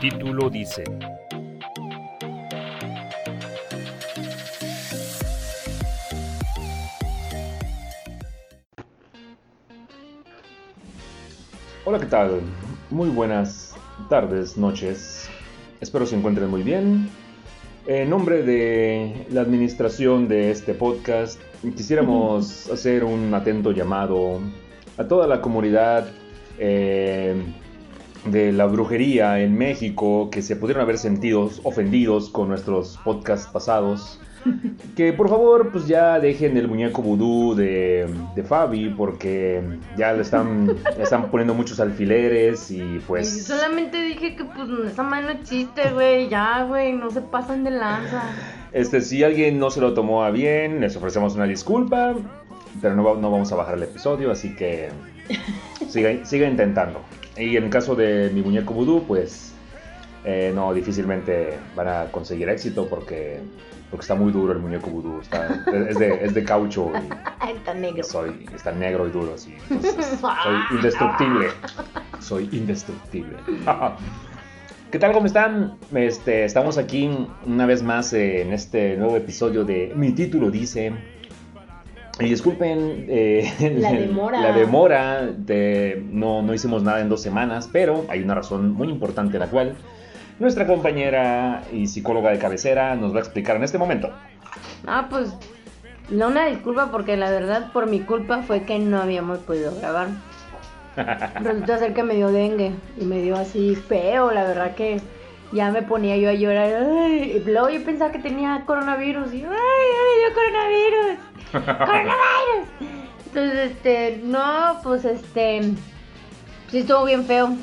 título dice. Hola, ¿qué tal? Muy buenas tardes, noches. Espero se encuentren muy bien. En nombre de la administración de este podcast, quisiéramos hacer un atento llamado a toda la comunidad eh, de la brujería en México que se pudieron haber sentido ofendidos con nuestros podcasts pasados. Que por favor, pues ya dejen el muñeco vudú de, de Fabi, porque ya le están, le están poniendo muchos alfileres y Y pues. solamente dije que pues esa mano no existe, güey. Ya, güey, no se pasan de lanza. Este, si alguien no se lo tomó a bien, les ofrecemos una disculpa, pero no, no vamos a bajar el episodio, así que siga, siga intentando. Y en el caso de mi muñeco vudú, pues eh, no, difícilmente van a conseguir éxito porque, porque está muy duro el muñeco vudú, está, es, de, es de caucho y Está negro. soy, está negro y duro, entonces, soy indestructible. Soy indestructible. ¿Qué tal? ¿Cómo están? Este, estamos aquí una vez más en este nuevo episodio de Mi título dice. Y disculpen eh, La demora. la demora de, no, no hicimos nada en dos semanas, pero hay una razón muy importante la cual nuestra compañera y psicóloga de cabecera nos va a explicar en este momento. Ah, pues. No una disculpa porque la verdad por mi culpa fue que no habíamos podido grabar. Resulta ser que me dio dengue y me dio así feo, la verdad que ya me ponía yo a llorar. Ay, luego yo pensaba que tenía coronavirus y ay, ay, dio coronavirus. coronavirus. Entonces, este, no, pues este, sí estuvo bien feo.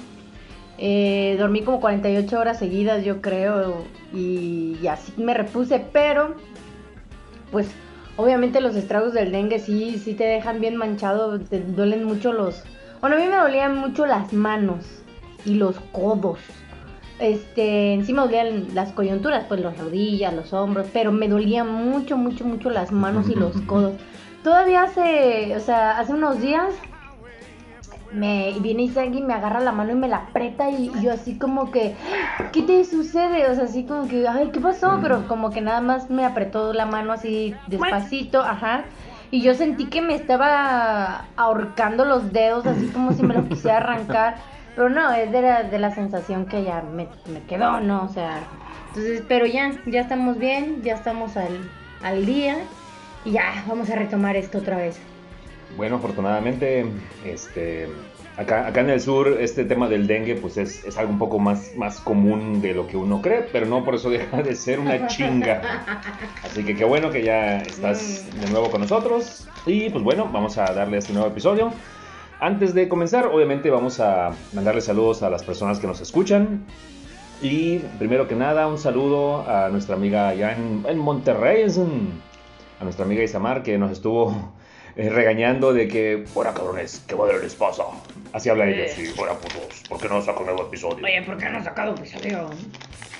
Eh, dormí como 48 horas seguidas, yo creo, y, y así me repuse, pero pues obviamente los estragos del dengue sí, sí te dejan bien manchado, te duelen mucho los... Bueno, a mí me dolían mucho las manos y los codos. Este, encima dolían las coyunturas, pues las rodillas, los hombros, pero me dolían mucho, mucho, mucho las manos y los codos. Todavía hace, o sea, hace unos días me viene Isagi y me agarra la mano y me la aprieta y, y yo así como que, ¿qué te sucede? O sea, así como que, ay, ¿qué pasó? Pero como que nada más me apretó la mano así despacito, ajá. Y yo sentí que me estaba ahorcando los dedos, así como si me los quisiera arrancar. Pero no, es de la, de la sensación que ya me, me quedó, ¿no? O sea, entonces, pero ya, ya estamos bien, ya estamos al, al día. Y ya, vamos a retomar esto otra vez. Bueno, afortunadamente, este, acá, acá en el sur este tema del dengue pues es, es algo un poco más, más común de lo que uno cree, pero no por eso deja de ser una chinga. Así que qué bueno que ya estás de nuevo con nosotros. Y pues bueno, vamos a darle este nuevo episodio. Antes de comenzar, obviamente vamos a mandarle saludos a las personas que nos escuchan. Y primero que nada, un saludo a nuestra amiga allá en, en Monterrey, a nuestra amiga Isamar, que nos estuvo eh, regañando de que, fuera cabrones, ¿qué madre les pasa? Así habla ella, sí, fuera putos, ¿por qué no saco un nuevo episodio? Oye, ¿por qué no has sacado episodio?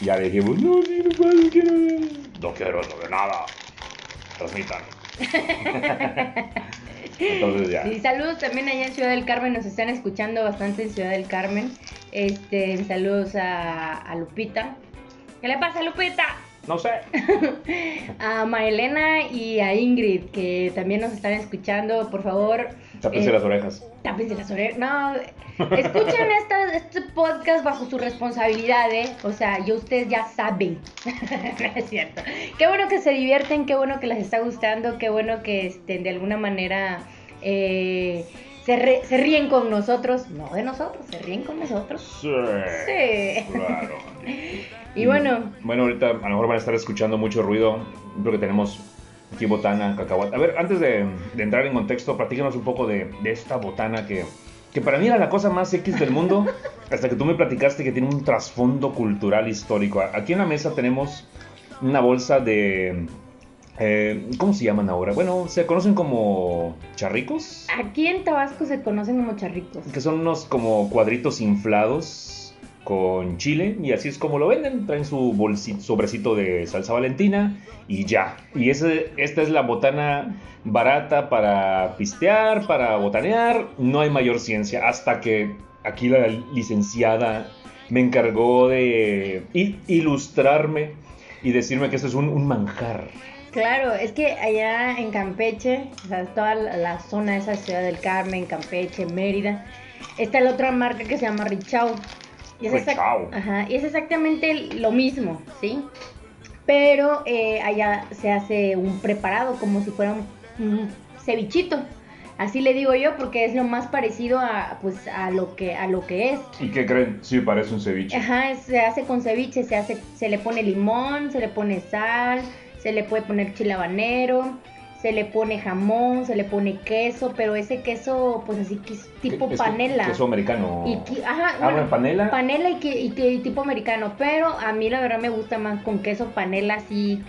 Ya le dijimos, no, sí, no puedo, no quiero ver". No quiero saber nada. Transmitan. Entonces ya. Sí, saludos también allá en Ciudad del Carmen, nos están escuchando bastante en Ciudad del Carmen. Este, saludos a, a Lupita. ¿Qué le pasa, Lupita? No sé. A Maelena y a Ingrid, que también nos están escuchando. Por favor, Tápense Eh, las orejas. tápense las orejas. No, escuchen esta- este podcast bajo su responsabilidad, ¿eh? O sea, yo ustedes ya saben. Es cierto. Qué bueno que se divierten, qué bueno que les está gustando, qué bueno que este, de alguna manera eh, se, re- se ríen con nosotros. No de nosotros, se ríen con nosotros. Sí. Sí. Claro. Y bueno, Bueno, ahorita a lo mejor van a estar escuchando mucho ruido. Creo que tenemos aquí botana, cacahuate. A ver, antes de, de entrar en contexto, platícanos un poco de, de esta botana que, que para mí era la cosa más X del mundo. hasta que tú me platicaste que tiene un trasfondo cultural histórico. Aquí en la mesa tenemos una bolsa de. eh, ¿Cómo se llaman ahora? Bueno, se conocen como charricos. aquí en Tabasco se conocen como charritos. Que son unos como cuadritos inflados con chile y así es como lo venden. Traen su bolsito, sobrecito de salsa valentina y ya. Y esta es la botana barata para pistear, para botanear. No hay mayor ciencia hasta que aquí la licenciada me encargó de ilustrarme y decirme que eso es un, manjar. Claro, es que allá en Campeche, o sea, toda la zona de esa ciudad del Carmen, Campeche, Mérida, está la otra marca que se llama Richau. Y es, exact- Richau. Ajá, y es exactamente lo mismo, ¿sí? Pero eh, allá se hace un preparado como si fuera un, un cevichito. Así le digo yo porque es lo más parecido a pues a lo que a lo que es. ¿Y qué creen? Sí, parece un ceviche. Ajá, se hace con ceviche, se hace, se le pone limón, se le pone sal, se le puede poner chile habanero, se le pone jamón, se le pone queso, pero ese queso, pues así tipo Queso- panela. Queso americano. Y ajá, Ah, bueno, panela. panela y, que- y que- y tipo americano, pero a mí la verdad me gusta más con queso panela así,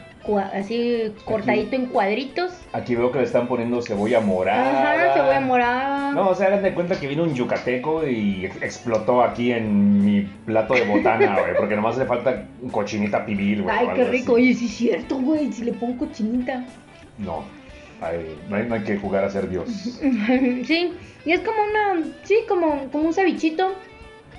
así cortadito en cuadritos. Aquí veo que le están poniendo cebolla morada. Ajá, cebolla morada. No, o sea, hagan de cuenta que vino un yucateco y ex- explotó aquí en mi plato de botana, güey, porque nomás le falta cochinita pibil, güey. Ay, qué rico. así. Oye, sí es cierto, güey, si le pongo cochinita. No, ay, no, hay, no hay que jugar a ser Dios. Sí, y es como una, sí, como, como un cevichito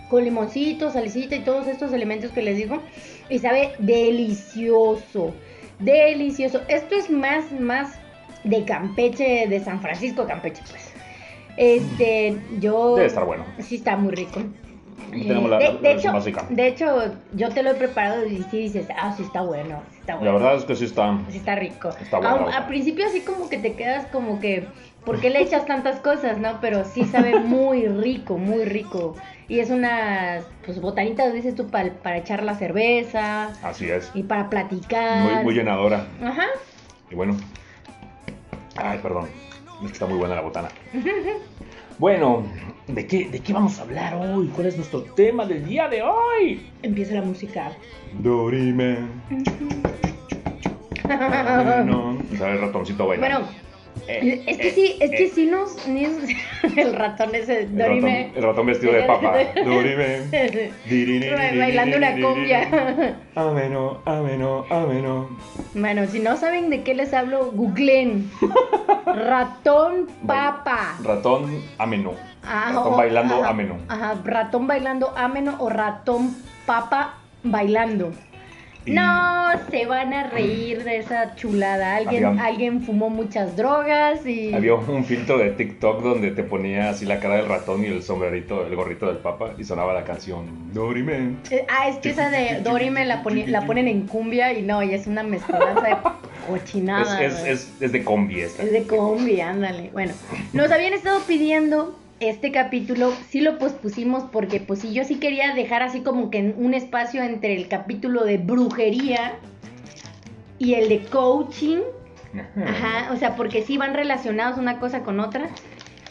con limoncito, salicita y todos estos elementos que les digo. Y sabe delicioso, delicioso. Esto es más, más de Campeche, de San Francisco, Campeche, pues. Este, yo... Debe estar bueno. Sí, está muy rico. Tenemos la, de, la hecho, básica. de hecho, yo te lo he preparado y sí dices, ah, sí está bueno, sí está La bueno. verdad es que sí está. Sí está rico. Está bueno. Al principio así como que te quedas como que, ¿por qué le echas tantas cosas, no? Pero sí sabe muy rico, muy rico. Y es una, pues botanitas, dices tú, para, para echar la cerveza Así es. y para platicar. Muy, muy llenadora. Ajá. Y bueno. Ay, perdón. Es que está muy buena la botana. Bueno, ¿de qué, ¿de qué vamos a hablar hoy? ¿Cuál es nuestro tema del día de hoy? Empieza la música. Dorime. No, sale el ratoncito bailando. Bueno, Eh, es que eh, sí, es que eh. sí nos... ni- el ratón ese, El Dorime. ratón, el ratón vestido de papa. Dorime. Bailando una cumbia. Ameno, ameno, ameno. Bueno, si no saben de qué les hablo, googleen. Ratón papa. Ratón ameno. Ah, ratón o- bailando ajá, ameno. Ajá, ratón bailando ameno o ratón papa bailando. Y- No, se van a reír de esa chulada. Alguien, Había- alguien fumó muchas drogas y... Había un filtro de TikTok donde te ponía así la cara del ratón y el sombrerito, el gorrito del papa y sonaba la canción Dorime. Eh, Ah, es que esa de Dorime la, la ponen en cumbia y no, y es una mezcolanza de cochinada. Es, es, güey. es, es de combi esta. Es de combi, ándale. Bueno, nos habían estado pidiendo este capítulo, sí lo pospusimos porque pues sí, yo sí quería dejar así como que un espacio entre el capítulo de brujería y el de coaching. Ajá, o sea, porque sí van relacionados una cosa con otra.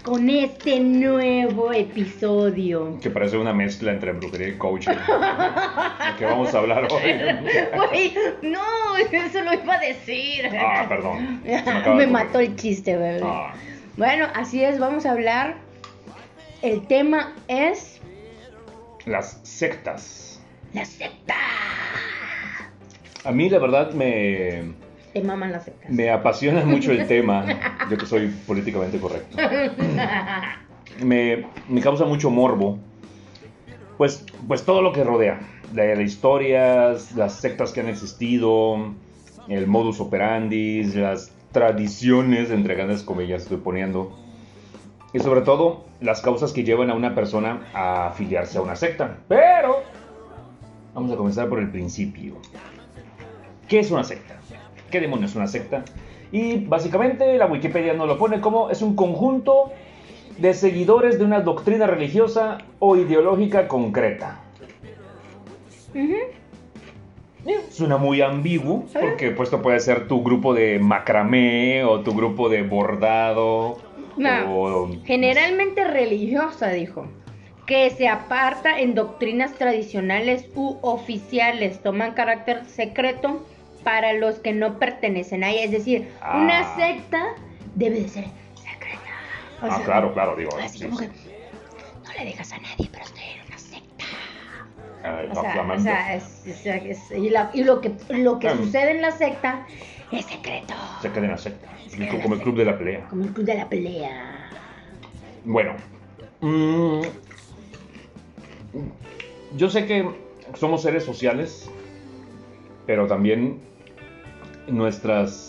Con este nuevo episodio. Que parece una mezcla entre brujería y coaching. ¿De qué vamos a hablar hoy? No, eso lo iba a decir. Ah, perdón. Me mató el chiste, bebé. Ah, Bueno, así es, vamos a hablar. El tema es las sectas. la secta. A mí la verdad me, Te maman las sectas. me apasiona mucho el tema. Yo que soy políticamente correcto. me, me causa mucho morbo. Pues, pues todo lo que rodea. La historias, las sectas que han existido, el modus operandi, las tradiciones, entre grandes comillas estoy poniendo. Y sobre todo, las causas que llevan a una persona a afiliarse a una secta. Pero, vamos a comenzar por el principio. ¿Qué es una secta? ¿Qué demonios es una secta? Y básicamente la Wikipedia nos lo pone como es un conjunto de seguidores de una doctrina religiosa o ideológica concreta. Ujú. Eh, Suena muy ambiguo, porque pues esto puede ser tu grupo de macramé o tu grupo de bordado. No, o- Generalmente religiosa, dijo. Que se aparta en doctrinas tradicionales u oficiales. Toman carácter secreto para los que no pertenecen a ella. Es decir, Ah. una secta debe de ser secreta. O Ah, sea, claro, claro, digo. Así sí, como sí. que no le digas a nadie, pero estoy en una secta. Ay, O sea, o obviamente. sea, es- es- es- y, la- y lo que, lo que Ah. sucede en la secta es secreto. Se queda en la secta. Se queda en la Como el club de la pelea. Como el club de la pelea. Bueno. mm, yo sé que somos seres sociales, pero también nuestras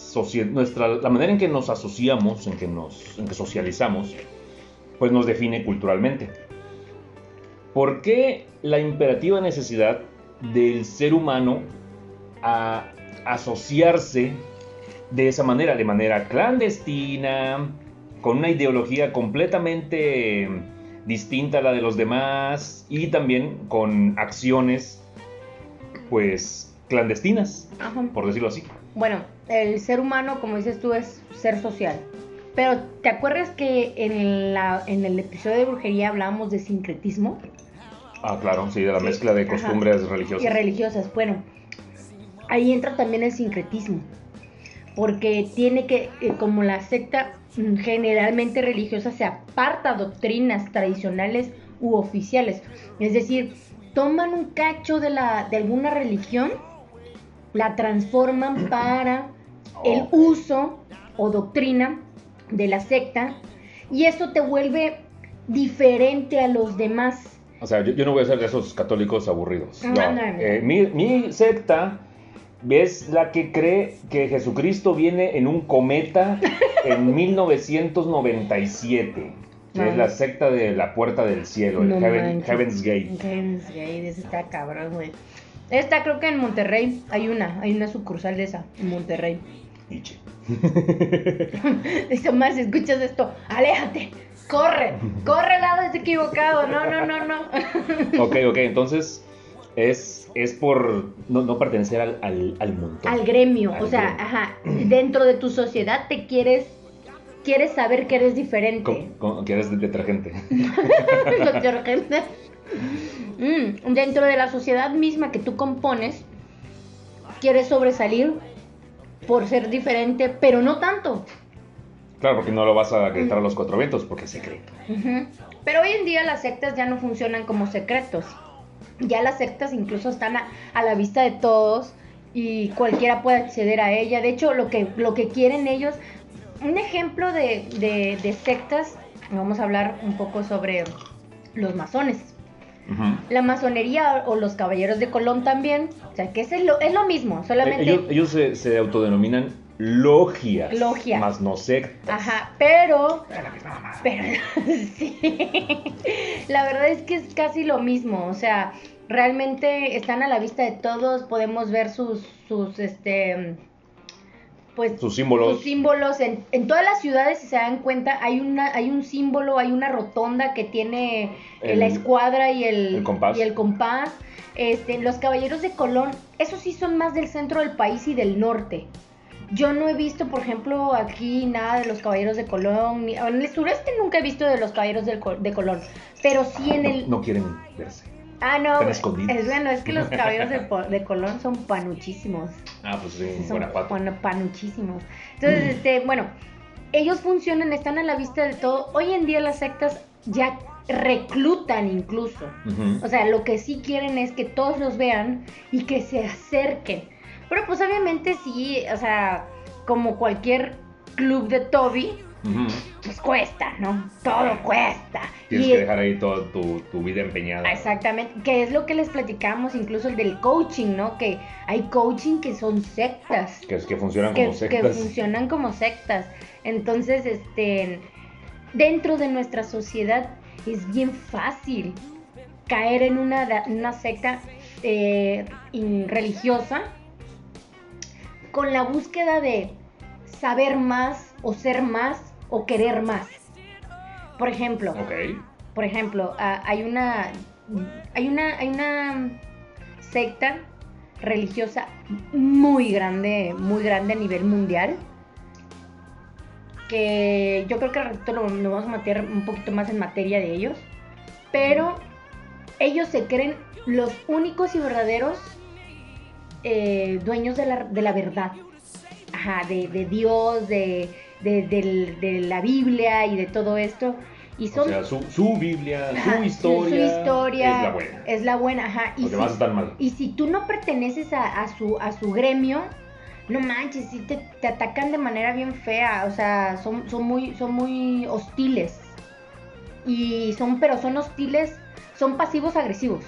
nuestra, la manera en que nos asociamos, en que, nos, en que socializamos, pues nos define culturalmente. ¿Por qué la imperativa necesidad del ser humano a asociarse de esa manera, de manera clandestina, con una ideología completamente distinta a la de los demás y también con acciones pues clandestinas, por decirlo así. Bueno, el ser humano, como dices tú, es ser social. Pero, ¿te acuerdas que en, la, en el episodio de brujería hablábamos de sincretismo? Ah, claro, sí, de la mezcla de costumbres religiosas. Y religiosas, bueno. Ahí entra también el sincretismo. Porque tiene que, eh, como la secta mm, generalmente religiosa se aparta doctrinas tradicionales u oficiales. Es decir, toman un cacho de, la, de alguna religión, la transforman para el uso o doctrina de la secta y eso te vuelve diferente a los demás. O sea, yo, no voy a ser de esos católicos aburridos. No, eh, mi, mi, secta es la que cree que Jesucristo viene en un cometa en 1997. es la secta de la puerta del cielo, el Heaven's Gate. Heaven's Gate, ese está cabrón, güey. Esta creo que en Monterrey hay una, hay una sucursal de esa, en Monterrey. Nietzsche. Esto más, escuchas esto, aléjate, corre, corre lado es equivocado, no, no, no, no. ok, ok, entonces es, es por no, pertenecer al, al, montón. Al gremio, o sea, ajá, dentro de tu sociedad te quieres, quieres saber que eres diferente. que eres detergente. detergente. Mm, dentro de la sociedad misma que tú compones, quieres sobresalir por ser diferente, pero no tanto. Claro, porque no lo vas a gritar a los cuatro vientos porque es secreto. Pero hoy en día las sectas ya no funcionan como secretos. Ya las sectas incluso están a, la vista de todos y cualquiera puede acceder a ella. De hecho, lo que, lo que quieren ellos, un ejemplo de, de sectas, vamos a hablar un poco sobre los masones. La masonería o los caballeros de Colón también, o sea, que es lo, es lo mismo, solamente... Ellos, se, autodenominan logias. Logias. Más no sectas. Ajá, pero... Pero, sí. La verdad es que es casi lo mismo, o sea, realmente están a la vista de todos, podemos ver sus, sus, este pues sus símbolos. Sus símbolos en, en, todas las ciudades, si se dan cuenta, hay una hay un símbolo, hay una rotonda que tiene la escuadra y el, compás. y el compás. Este, los caballeros de Colón, esos sí son más del centro del país y del norte. Yo no he visto, por ejemplo, aquí nada de los caballeros de Colón. en el sureste nunca he visto de los caballeros de, de Colón. Pero sí en el. No quieren verse. Ah, no. Es bueno, es que los caballeros de, de Colón son panuchísimos. Ah, pues sí, son panuchísimos. Entonces, mm. este, bueno, ellos funcionan, están a la vista de todo. Hoy en día las sectas ya reclutan incluso. O sea, lo que sí quieren es que todos los vean y que se acerquen. Pero pues obviamente sí, o sea, como cualquier club de Toby, pues cuesta, ¿no? Todo cuesta. Tienes que dejar ahí toda tu, vida empeñada. Exactamente, que es lo que les platicamos, incluso el del coaching, ¿no? Que hay coaching que son sectas. Que, que funcionan como sectas. Que funcionan como sectas. Entonces, este, dentro de nuestra sociedad es bien fácil caer en una, una secta eh, religiosa con la búsqueda de saber más o ser más o querer más. Por ejemplo, por ejemplo, ah, hay una hay una hay una secta religiosa muy grande, muy grande a nivel mundial que yo creo que al ratito nos vamos a meter un poquito más en materia de ellos, pero ellos se creen los únicos y verdaderos eh, dueños de la, de la verdad, Ajá, de, de Dios, de, de, la Biblia y de todo esto. Y son, o sea, su, Biblia, su, historia su, historia, es la buena. Es la buena, ajá. Y, si, mal. y si tú no perteneces a, su, a su gremio, no manches, si te, te, atacan de manera bien fea. O sea, son, son, muy, son muy hostiles. Y son, pero son hostiles, son pasivos agresivos.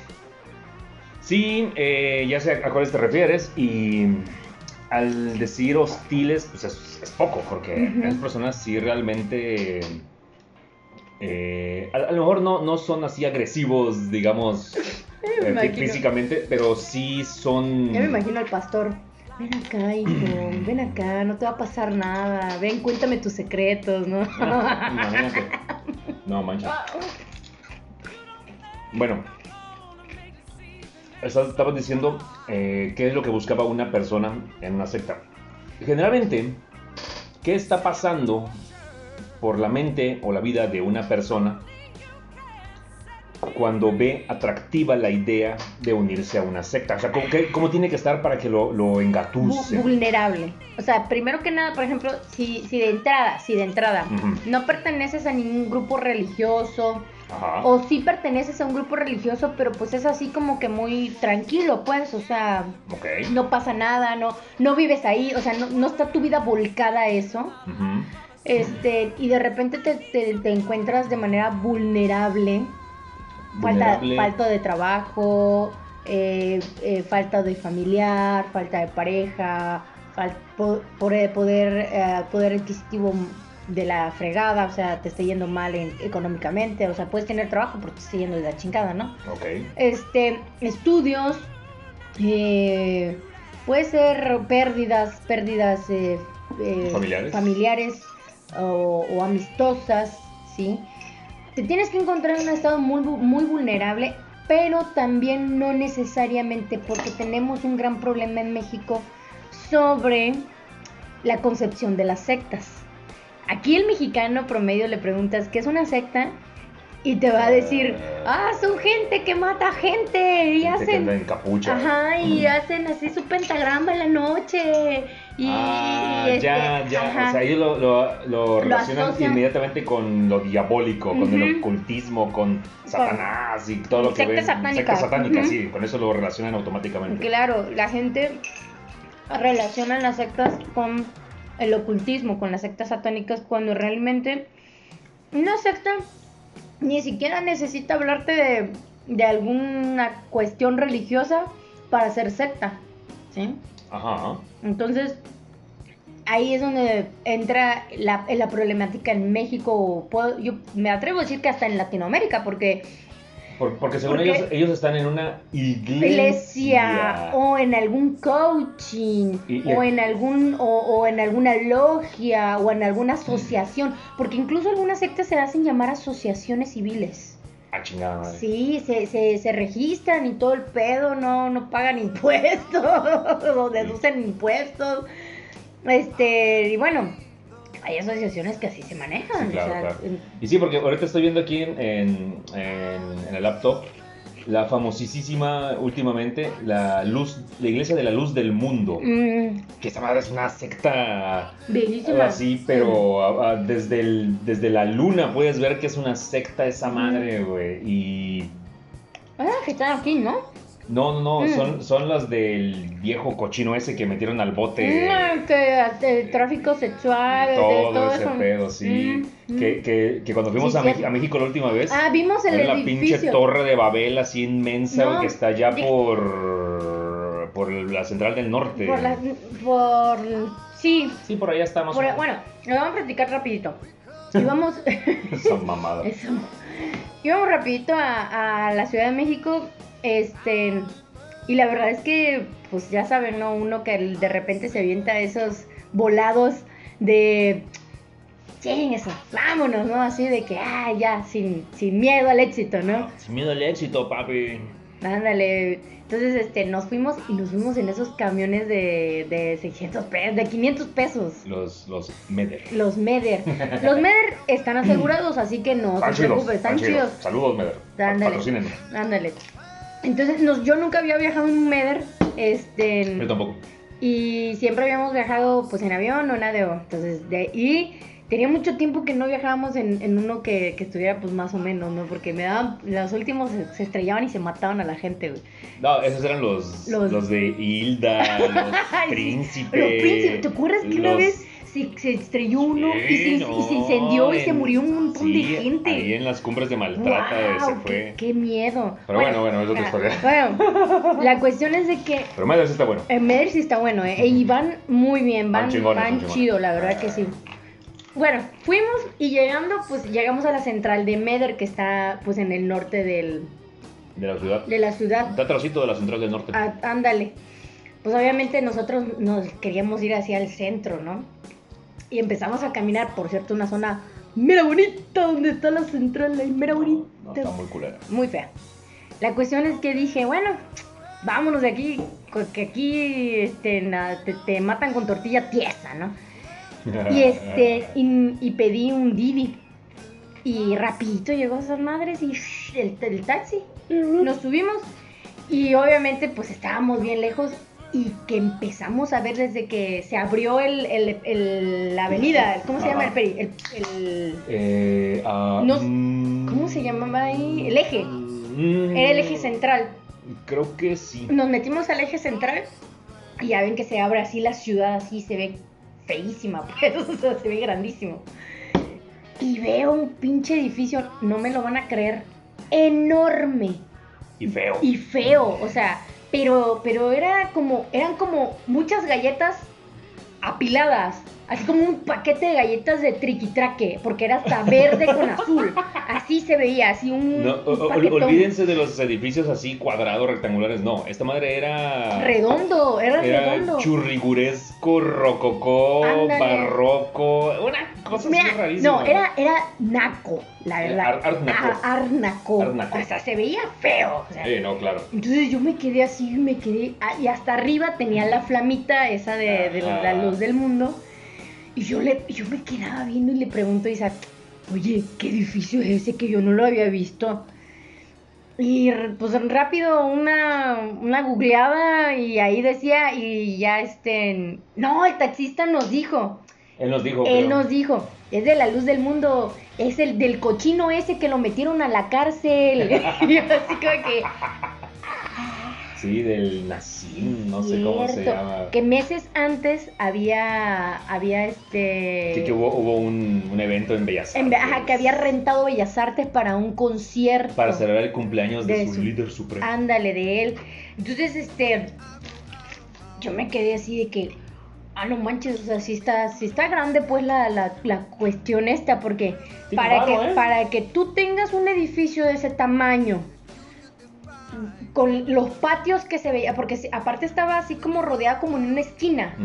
Sí, eh, ya sé a cuáles te refieres y al decir hostiles, pues es, es poco, porque Ujú. las personas sí realmente... eh, a, a lo mejor no, no son así agresivos, digamos, eh, físicamente, pero sí son... Ya me imagino al pastor. Ven acá, hijo, ven acá, no te va a pasar nada. Ven, cuéntame tus secretos, ¿no? Imagínate. No manches. Bueno, estabas diciendo eh, qué es lo que buscaba una persona en una secta. Generalmente, ¿qué está pasando por la mente o la vida de una persona cuando ve atractiva la idea de unirse a una secta? O sea, ¿cómo, qué- cómo tiene que estar para que lo, lo engatuse? vulnerable. O sea, primero que nada, por ejemplo, si, si de entrada, si de entrada no perteneces a ningún grupo religioso, Ajá. o si perteneces a un grupo religioso, pero pues es así como que muy tranquilo, pues, o sea, no pasa nada, no, no vives ahí, o sea, no, no está tu vida volcada a eso. Este, y de repente te, te- te encuentras de manera vulnerable, falta, Vulnerable. falta de trabajo, eh, eh, falta de familiar, falta de pareja, fal- po- poder, poder, eh, poder adquisitivo de la fregada, o sea, te está yendo mal en- económicamente, o sea, puedes tener trabajo, pero te está yendo de la chingada, ¿no? Ok. este, estudios, eh, puede ser pérdidas, pérdidas eh, eh, Familiares. familiares o, o amistosas, ¿sí? Te tienes que encontrar en un estado muy, muy vulnerable, pero también no necesariamente porque tenemos un gran problema en México sobre la concepción de las sectas. Aquí el mexicano promedio le preguntas qué es una secta y te va a decir, ah, son gente que mata gente y Gente que hacen, en capucha. ajá, y hacen así su pentagrama en la noche y, Ah, y este, ya, ya. ajá. O sea, ellos lo, lo, lo relacionan inmediatamente con lo diabólico, con el ocultismo, con Satanás y todo lo que ven. satánicas. Sectas satánicas, Ujú. sí, con eso lo relacionan automáticamente. Claro, la gente relaciona las sectas con el ocultismo, con las sectas satánicas, cuando realmente una secta ni siquiera necesita hablarte de, de alguna cuestión religiosa para ser secta, ¿sí? Ajá. Entonces, ahí es donde entra la, la problemática en México, puedo- yo me atrevo a decir que hasta en Latinoamérica, porque Por- porque según Porque- ellos, ellos están en una iglesia. iglesia o en algún coaching Y- y- o en algún o, o en alguna logia o en alguna asociación porque incluso algunas sectas se hacen llamar asociaciones civiles Ah, chingada madre. sí se, se, se registran y todo el pedo no no pagan impuestos o deducen impuestos este y bueno hay asociaciones que así se manejan Sí, claro, o sea, claro. Y sí, porque ahorita estoy viendo aquí en, en, en- en el laptop la famosísima últimamente, la luz, la iglesia de la luz del mundo. mm, Que esta madre es una secta bellísima así, pero a- a- desde, el, desde la luna puedes ver que es una secta esa madre, güey. Y ah que están aquí no no, no, no, Mm. son, son las del viejo cochino ese que metieron al bote. No, que el tráfico sexual, de todo, ese eso. pedo, sí. Mm, mm. Que, que, que cuando fuimos Sí, a, a México la última vez, Ah, vimos el la edificio. pinche torre de Babel así inmensa No, que está allá por, por la central del norte. Por la, por, sí, Sí, por allá estamos. por- bueno, lo vamos a platicar rapidito. Íbamos, Esa mamada. eso, íbamos rapidito a, a la Ciudad de México, este, y la verdad es que, pues ya saben, ¿no? Uno que de repente se avienta esos volados de, eso, vámonos, ¿no? Así de que, ah, ya, sin, sin miedo al éxito, ¿no? Sin miedo al éxito, papi. Ándale. Entonces, este, nos fuimos y nos fuimos en esos camiones de, de 600 pesos, de 500 pesos. Los, los Meder. Los Meder. Los Meder están asegurados, así que no Están se chidos, preocupen, están están chidos. Saludos, Meder. Ándale. Patrocínenos. Ándale. Entonces, nos, yo nunca había viajado en un Meder, este, Yo tampoco. y siempre habíamos viajado, pues, en avión o en ADO. Entonces, de y tenía mucho tiempo que no viajábamos en, en uno que, que estuviera, pues, más o menos, ¿no? Porque me daban, los últimos se, se estrellaban y se mataban a la gente, güey. No, esos eran los, Los- los, de Hilda, los príncipes. Los príncipes, ¿te acuerdas que una los- vez se, se estrelló uno Sí, y, se, y se incendió y se murió un montón sí, de gente. Ahí en las cumbres de Maltrata Guau, se fue. Qué, miedo. Pero bueno, bueno, es otra ah, historia. Bueno, la cuestión es de que Pero Madres está bueno. en Meder sí está bueno, ¿eh? Y van muy bien, van, Van chingones, van van chingones. chido, la verdad que sí. Bueno, fuimos y llegando, pues llegamos a la central de Meder, que está pues en el norte del, De la ciudad. de la ciudad. Está trocito de la central del norte. Ah, ándale. Pues obviamente nosotros nos queríamos ir hacia el centro, ¿no? Y empezamos a caminar, por cierto, una zona mera bonita, donde está la central, ahí mera bonita. No, está muy culera. Muy fea. La cuestión es que dije, bueno, vámonos de aquí, porque aquí este, na- te, te matan con tortilla tiesa, ¿no? Y este, y, y pedí un Didi. Y rapidito llegó a esas madres y shh, el, el taxi. Nos subimos y obviamente pues estábamos bien lejos y que empezamos a ver desde que se abrió el, el- el- la avenida, ¿cómo se llama el peri? El, el- Eh, ah, No- mm, ¿Cómo se llamaba ahí? El eje. mm, Era el eje central. Creo que sí. Nos metimos al eje central y ya ven que se abre así la ciudad, así se ve feísima, pues, o sea, se ve grandísimo. Y veo un pinche edificio, no me lo van a creer, enorme Y feo. y feo, o sea, pero, pero era como, eran como muchas galletas apiladas, así como un paquete de galletas de triquitraque, porque era hasta verde con azul, así se veía, así un, No, un olvídense de los edificios así cuadrados, rectangulares. No, esta madre era. redondo, era, Era redondo. churriguresco, rococó, Ándale. barroco. Una cosa Mira, así rarísima. no, era, era naco, la Era verdad. ar- art naco. Ah, art naco. Art naco. O sea, se veía feo. o sea. Eh, no, claro. Entonces yo me quedé así, me quedé. ah, Y hasta arriba tenía la flamita esa de, de la luz del mundo. Y yo, le, yo me quedaba viendo y le pregunto a Isaac, oye, ¿qué edificio es ese que yo no lo había visto? Y pues rápido una, una googleada y ahí decía, y ya este, no, el taxista nos dijo, Él nos dijo. él nos dijo, es de la luz del mundo, es el del cochino ese que lo metieron a la cárcel. y yo así como que, Sí, del Nacim, no sé cómo se llama. que meses antes había, había este... Sí, que hubo, hubo un, un evento en Bellas en- Artes. ajá, que había rentado Bellas Artes para un concierto. Para celebrar el cumpleaños de, De su, su- líder supremo. Ándale, de él. Entonces, este, yo me quedé así de que, ah, no manches, o sea, sí está, sí está grande pues la, la, la cuestión esta, porque Sí, para, claro, que, ¿eh? para que tú tengas un edificio de ese tamaño, con los patios que se veía, porque aparte estaba así como rodeada como en una esquina,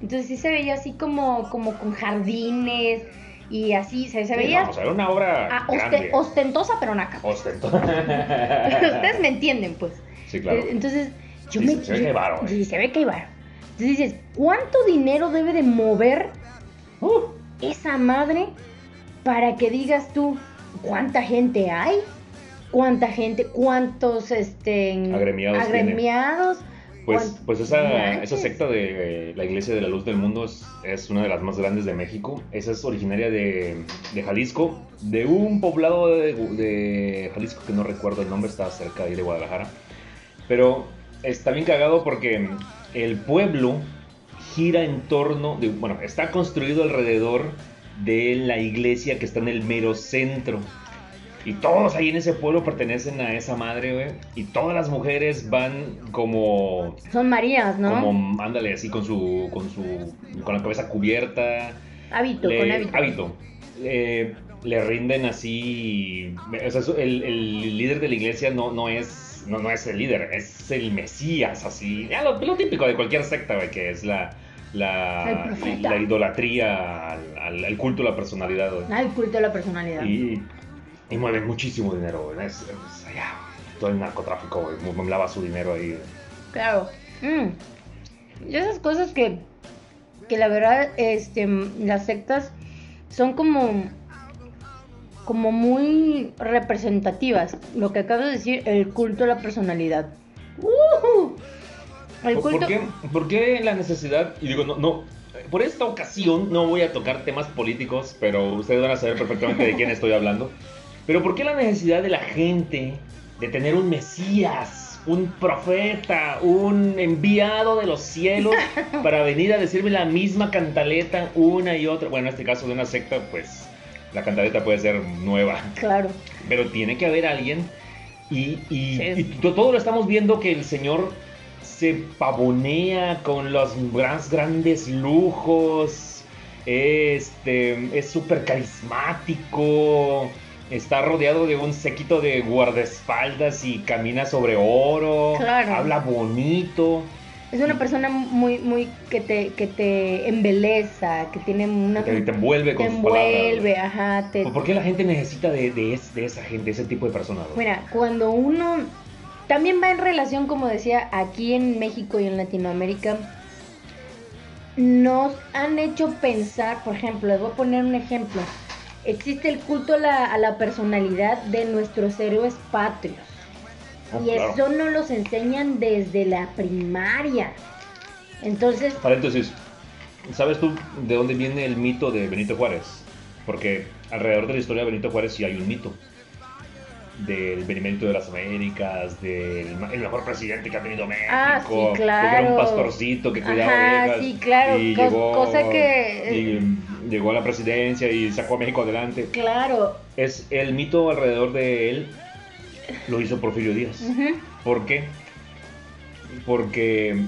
entonces sí se veía así como, como con jardines y así, se, se Sí, veía o sea, era una obra ah, grande. ostentosa pero naca. Ostento. Ustedes me entienden, pues. Sí, claro. Eh, Entonces, yo Sí, me. se- se ve que hay varo. Sí, se ve que hay varo. Entonces dices, ¿cuánto dinero debe de mover Uh, esa madre para que digas tú cuánta gente hay? ¿Cuánta gente? ¿Cuántos este, Agremiados agremiados? pues, ¿Cuán- pues esa, esa secta de la Iglesia de la Luz del Mundo es, es una de las más grandes de México. Esa es originaria de, de Jalisco, de un poblado de, de Jalisco que no recuerdo el nombre, está cerca de ahí de Guadalajara. Pero está bien cagado porque el pueblo gira en torno, de, bueno, está construido alrededor de la iglesia que está en el mero centro. Y todos ahí en ese pueblo pertenecen a esa madre, güey. Y todas las mujeres van como, Son Marías, ¿no? como, ándale, así con su, con su, con la cabeza cubierta. hábito, Le- con hábito. hábito. Le, le rinden así, o sea, el, el líder de la iglesia no, no es, no, no es el líder, es el mesías, así. Ya lo, lo típico de cualquier secta, güey, que es la, la, idolatría al, al- al culto a la personalidad, güey. Ah, el culto de la personalidad. Y, y mueven muchísimo dinero. Es, es allá, todo el narcotráfico, güey. Lava su dinero ahí. Claro. Mm. Y esas cosas que, que la verdad, este, las sectas son como, como muy representativas. Lo que acabas de decir, el culto a la personalidad. ¡Ujú! El ¿Por, culto. por qué, por qué la necesidad? Y digo, no, no. Por esta ocasión no voy a tocar temas políticos, pero ustedes van a saber perfectamente de quién estoy hablando. Pero ¿por qué la necesidad de la gente de tener un mesías un profeta, un enviado de los cielos para venir a decirme la misma cantaleta una y otra. Bueno, en este caso de una secta, pues la cantaleta puede ser nueva. Claro. Pero tiene que haber alguien y, y, todo lo estamos viendo que el Señor se pavonea con los más grandes lujos, este, es súper carismático, está rodeado de un sequito de guardaespaldas y camina sobre oro, habla bonito. Es una persona muy, muy que te, que te embeleza, que tiene una... Que te envuelve con te envuelve, ajá. Te... ¿Por qué la gente necesita de, de, esa gente, ese tipo de personas? Mira, cuando uno... También va en relación, como decía, aquí en México y en Latinoamérica, nos han hecho pensar, por ejemplo, les voy a poner un ejemplo. Existe el culto a la, a la personalidad de nuestros héroes patrios y eso no los enseñan desde la primaria. Entonces... Paréntesis, ¿sabes tú de dónde viene el mito de Benito Juárez? Porque alrededor de la historia de Benito Juárez sí hay un mito. Del venimiento de las Américas, del el mejor presidente que ha tenido México. Ah, sí, claro. Que era un pastorcito que cuidaba Ajá, Sí, claro. Y llegó, cosa que... Y llegó a la presidencia y sacó a México adelante. Claro. Es el mito alrededor de él lo hizo Porfirio Díaz. ¿Por qué? Porque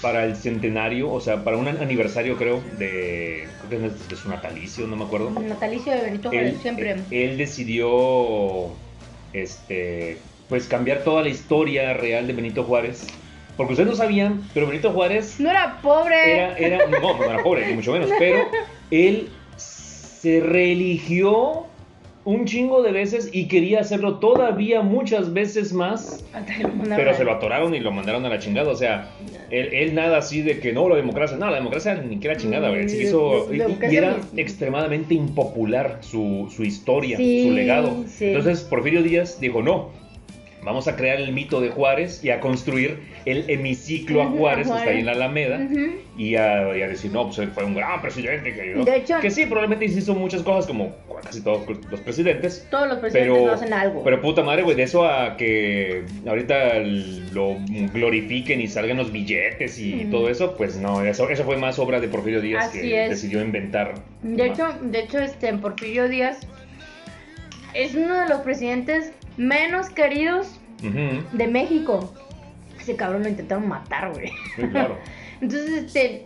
para el centenario, o sea, para un aniversario creo de, creo que es de su natalicio, no me acuerdo. El natalicio de Benito Juárez, siempre. Él, decidió, este, pues cambiar toda la historia real de Benito Juárez. Porque ustedes no sabían, pero Benito Juárez... No era pobre. Era, era no, no era pobre, ni mucho menos, pero él se reeligió un chingo de veces y quería hacerlo todavía muchas veces más. Pero se lo atoraron y lo mandaron a la chingada. O sea, él, nada así de que no, la democracia. No, la democracia ni que era chingada, güey. y, era extremadamente impopular su, historia, su legado. Entonces Porfirio Díaz dijo, no, vamos a crear el mito de Juárez y a construir el hemiciclo a Juárez, que está ahí en la Alameda, y, a, decir, no, pues fue un gran presidente que. De hecho, que sí, probablemente hizo muchas cosas como casi todos los presidentes. Todos los presidentes pero, hacen algo. Pero puta madre, güey, de eso a que ahorita lo glorifiquen y salgan los billetes y todo eso, pues no, eso, eso fue más obra de Porfirio Díaz que decidió inventar. De hecho, de hecho, este, Porfirio Díaz es uno de los presidentes menos queridos de México. Ese cabrón lo intentaron matar, güey. claro. Entonces, este,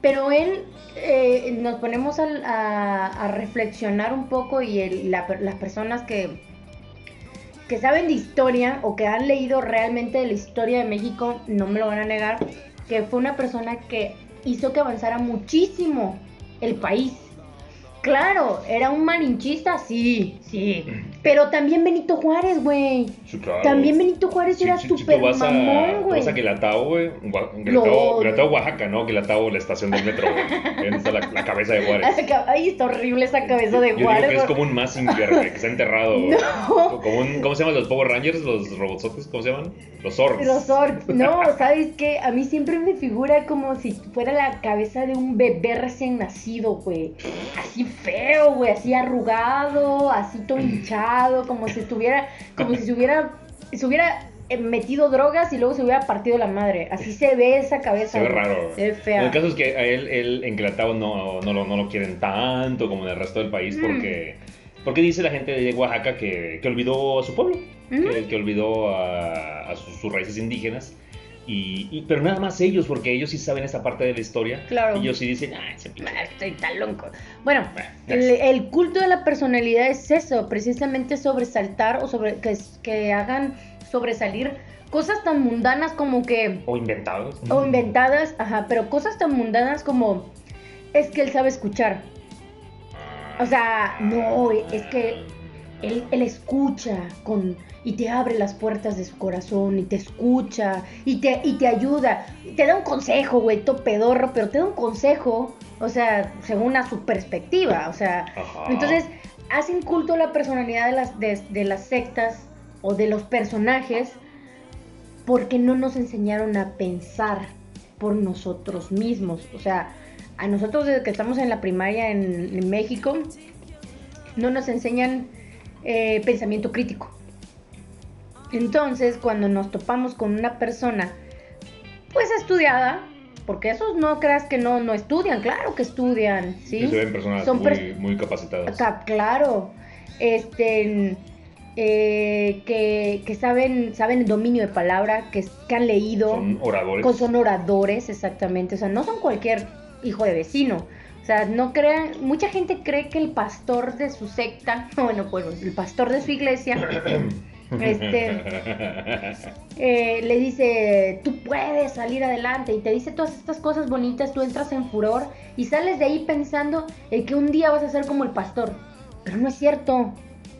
pero él, eh, nos ponemos a, reflexionar un poco y las personas que, que saben de historia o que han leído realmente de la historia de México, no me lo van a negar, que fue una persona que hizo que avanzara muchísimo el país. Claro, era un malinchista, sí, sí. Pero también Benito Juárez, güey. También Benito Juárez era súper mamón, güey. Vas a Guelatao, güey. Guelatao, Oaxaca, ¿no? Guelatao, la estación del metro, güey. Está la, cabeza de Juárez. Ay, está horrible esa cabeza de Juárez. Yo digo que es como un Massinger, güey, que está enterrado. No. Como un, ¿Cómo se llaman los Power Rangers? Los robotsotes, ¿cómo se llaman? Los Zords. Los Zords. No, ¿sabes qué? A mí siempre me figura como si fuera la cabeza de un bebé recién nacido, güey. Así feo, güey. Así arrugado, así todo hinchado como si estuviera, como si se hubiera, se hubiera eh, metido drogas y luego se hubiera partido la madre. Así se ve esa cabeza. Se ve raro. Se ve fea. El caso es que a él, él en Clatao no, no, lo, no lo quieren tanto como en el resto del país mm. porque, porque dice la gente de Oaxaca que, que olvidó a su pueblo, que, que, olvidó a, sus, raíces indígenas. Y, pero nada más ellos, porque ellos sí saben esa parte de la historia. Claro. Y ellos sí dicen, ah, estoy tan loco. Bueno, el, culto de la personalidad es eso, precisamente sobresaltar o sobre que, que hagan sobresalir cosas tan mundanas como que... O inventadas. O inventadas, ajá, pero cosas tan mundanas como es que él sabe escuchar. O sea, no, es que él, él escucha con y te abre las puertas de su corazón y te escucha y te, y te ayuda. Te da un consejo, güey, todo pedorro, pero te da un consejo, o sea, según a su perspectiva, o sea. Entonces, hacen culto a la personalidad de las, de, las sectas o de los personajes porque no nos enseñaron a pensar por nosotros mismos. O sea, a nosotros desde que estamos en la primaria en, México, no nos enseñan eh, pensamiento crítico Entonces, cuando nos topamos con una persona, pues estudiada, porque esos no creas que no, no estudian, claro que estudian, ¿sí? Que se ven personas Son muy, pers- muy capacitadas. Claro. Este. eh, que, que saben, saben el dominio de palabra, que, que han leído, Son oradores. con- son oradores, exactamente. O sea, no son cualquier hijo de vecino. O sea, no crean, mucha gente cree que el pastor de su secta, bueno, pues el pastor de su iglesia, este, eh, le dice, tú puedes salir adelante y te dice todas estas cosas bonitas, tú entras en furor y sales de ahí pensando en que un día vas a ser como el pastor. Pero no es cierto,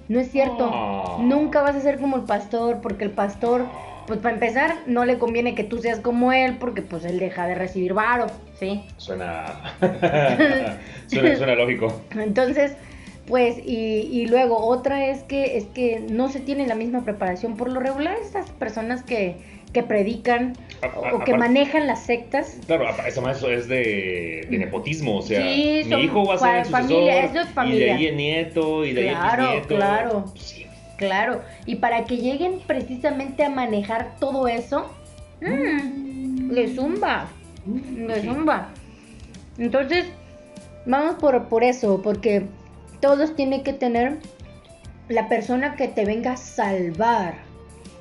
no es cierto. Oh. Nunca vas a ser como el pastor porque el pastor, pues para empezar, no le conviene que tú seas como él porque pues él deja de recibir varo, ¿sí? Suena... suena... Suena lógico. Entonces, pues, y, y luego otra es que es que no se tiene la misma preparación. Por lo regular, estas personas que, que predican A- o, a- o que aparte- manejan las sectas. Claro, eso más es de, de nepotismo, o sea, Sí, mi hijo va a ser el sucesor, familia, eso es y de familia. ahí el nieto, y de Claro, ahí el nieto. claro. Sí, Claro, y para que lleguen precisamente a manejar todo eso, mm, le zumba, le Sí. zumba. Entonces, vamos por, por eso, porque todos tienen que tener la persona que te venga a salvar,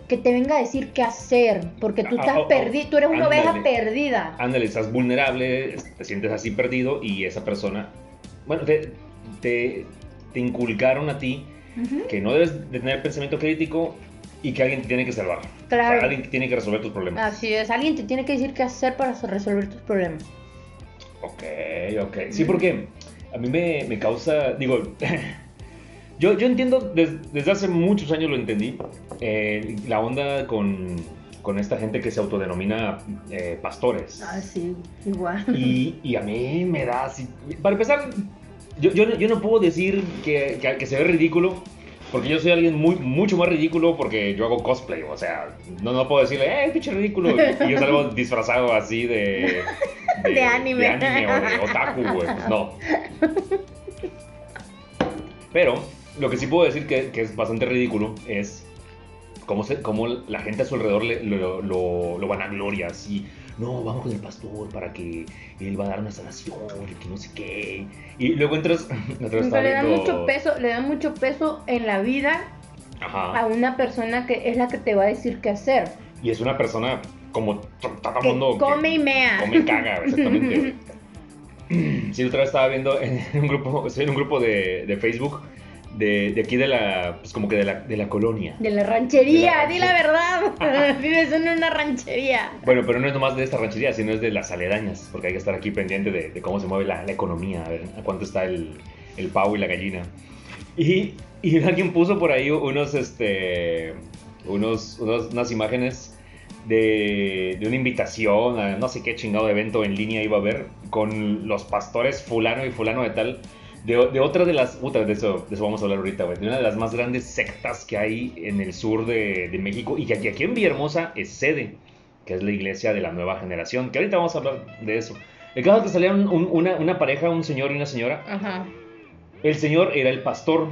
que te venga a decir qué hacer, porque tú Ah, estás oh, oh, perdido, tú eres una oveja ándale. perdida. Ándale, estás vulnerable, te sientes así perdido y esa persona, bueno, te, te, te inculcaron a ti que no debes de tener pensamiento crítico y que alguien te tiene que salvar. Claro. O sea, alguien tiene que resolver tus problemas. Así es, alguien te tiene que decir qué hacer para resolver tus problemas. Ok, ok. Sí, porque a mí me, me causa, digo, yo, yo entiendo, des- desde hace muchos años lo entendí, eh, la onda con, con esta gente que se autodenomina eh, pastores. Ah, sí, igual. Y, y a mí me da así. Para empezar, yo, yo, no- yo no puedo decir que, que, que se ve ridículo, porque yo soy alguien muy, mucho más ridículo porque yo hago cosplay. O sea, no, no puedo decirle, ¡eh, pinche ridículo! Y yo salgo disfrazado así de. De anime. De anime o de otaku, güey. Pues no. Pero, lo que sí puedo decir que, que es bastante ridículo es cómo, se, cómo la gente a su alrededor le- lo, lo, lo vanagloria así. No, vamos con el pastor para que él va a dar una sanación, que no sé qué. Y luego entras. estaba le dan mucho peso, le dan mucho peso en la vida a Ajá. una persona que es la que te va a decir qué hacer. Y es una persona como to- todo el Que mundo. que come y mea. Come y caga, exactamente. Sí, otra vez estaba viendo en un grupo, estoy en un grupo de, de Facebook de, de aquí de la, pues como que de la, de la colonia. De la ranchería, di la verdad. Vives en una ranchería. Bueno, pero no es nomás de esta ranchería, sino es de las aledañas, porque hay que estar aquí pendiente de, de cómo se mueve la, la economía, a ver a cuánto está el, el pavo y la gallina. Y, y alguien puso por ahí unos, este, unos, unos- unas imágenes de, de una invitación a no sé qué chingado evento en línea iba a haber con los pastores fulano y fulano de tal. De, de otra de las, puta, de eso, de eso vamos a hablar ahorita, güey. De una de las más grandes sectas que hay en el sur de, de México y que aquí, aquí en Villahermosa es sede, que es la iglesia de la nueva generación, que ahorita vamos a hablar de eso. El caso es que salían un- una, una pareja, un señor y una señora. Ajá. El señor era el pastor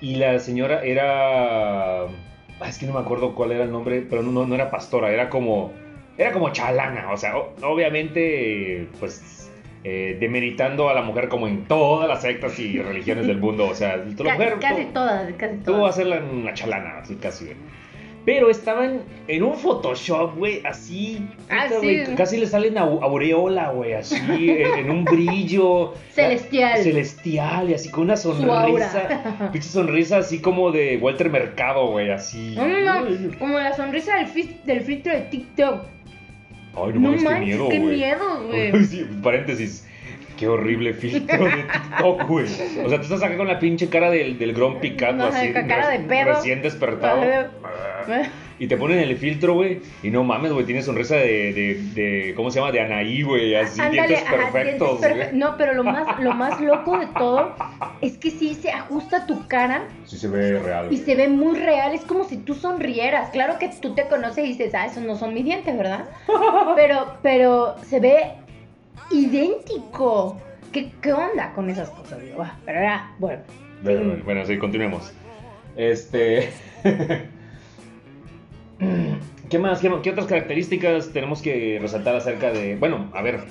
y la señora era... Es que no me acuerdo cuál era el nombre, pero no, no era pastora, era como... Era como chalana, o sea, o- obviamente, pues, eh, demeritando a la mujer como en todas las sectas y religiones del mundo, o sea, la Ca- mujer... casi tú- todas, casi Tú vas a todas. ser la, la chalana, así casi, güey. Pero estaban en un Photoshop, güey, así. Ah, puta, sí. güey, Casi le salen au- aureola, güey, así, en, en un brillo. Celestial. Celestial, y así con una sonrisa. Pinche sonrisa así como de Walter Mercado, güey, así. No, no, no, como la sonrisa del, del filtro de TikTok. Ay, no, No mames, qué manches, miedo, qué güey. miedo, güey. Sí, paréntesis. Qué horrible filtro de TikTok, güey. O sea, tú estás acá con la pinche cara del, del Grom Picato, Ajá, así. cara de pedo. Recién despertado. Ajá. Y te ponen el filtro, güey. Y no mames, güey, tiene sonrisa de, de, de- ¿Cómo se llama? De Anaí, güey. Así, Ándale, dientes ajá, perfectos, dientes perfe- No, pero lo más, lo más loco de todo es que sí se ajusta tu cara Sí se ve real. y se ve muy real. Es como si tú sonrieras. Claro que tú te conoces y dices, ah, esos no son mis dientes, ¿verdad? Pero, pero se ve idéntico. ¿Qué, qué onda con esas cosas? Digo, Pero bueno. Bueno, sí. bueno, sí, continuemos. Este. ¿Qué más? ¿Qué, qué otras características tenemos que resaltar acerca de... Bueno, a ver,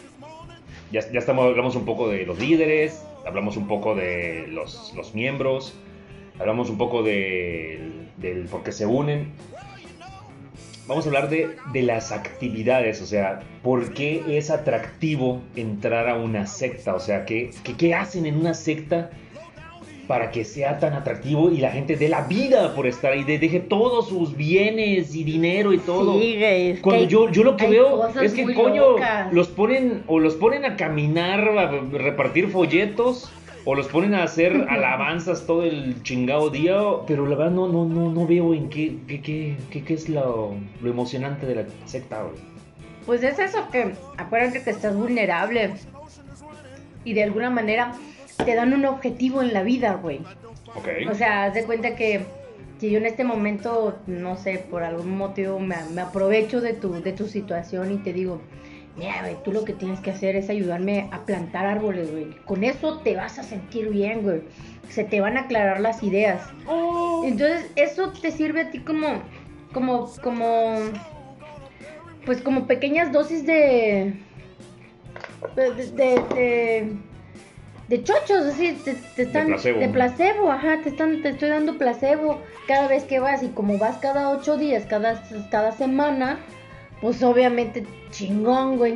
ya, ya estamos, hablamos un poco de los líderes, hablamos un poco de los, los miembros, hablamos un poco de, del por qué se unen. Vamos a hablar de, de las actividades, o sea, por qué es atractivo entrar a una secta, o sea, qué, qué, qué hacen en una secta para que sea tan atractivo y la gente dé la vida por estar ahí, de- deje todos sus bienes y dinero y todo. Sí, es Cuando yo, yo lo que veo es que, coño, locas. los ponen o los ponen a caminar, a repartir folletos, o los ponen a hacer alabanzas todo el chingado día, pero la verdad no, no, no, no veo en qué, qué, qué, qué, qué es lo, lo emocionante de la secta, güey. Pues es eso que, acuérdate que estás vulnerable. Y de alguna manera te dan un objetivo en la vida, güey. Ok. O sea, haz de cuenta que, que yo en este momento, no sé, por algún motivo me, me aprovecho de tu, de tu situación y te digo, mira, güey, tú lo que tienes que hacer es ayudarme a plantar árboles, güey. Con eso te vas a sentir bien, güey. Se te van a aclarar las ideas. Entonces, eso te sirve a ti como, como, como, pues como pequeñas dosis de, de, de, de, de chochos, así, te, te están, placebo. de placebo, ajá, te están, te estoy dando placebo cada vez que vas y como vas cada ocho días, cada, cada semana, pues obviamente chingón, güey.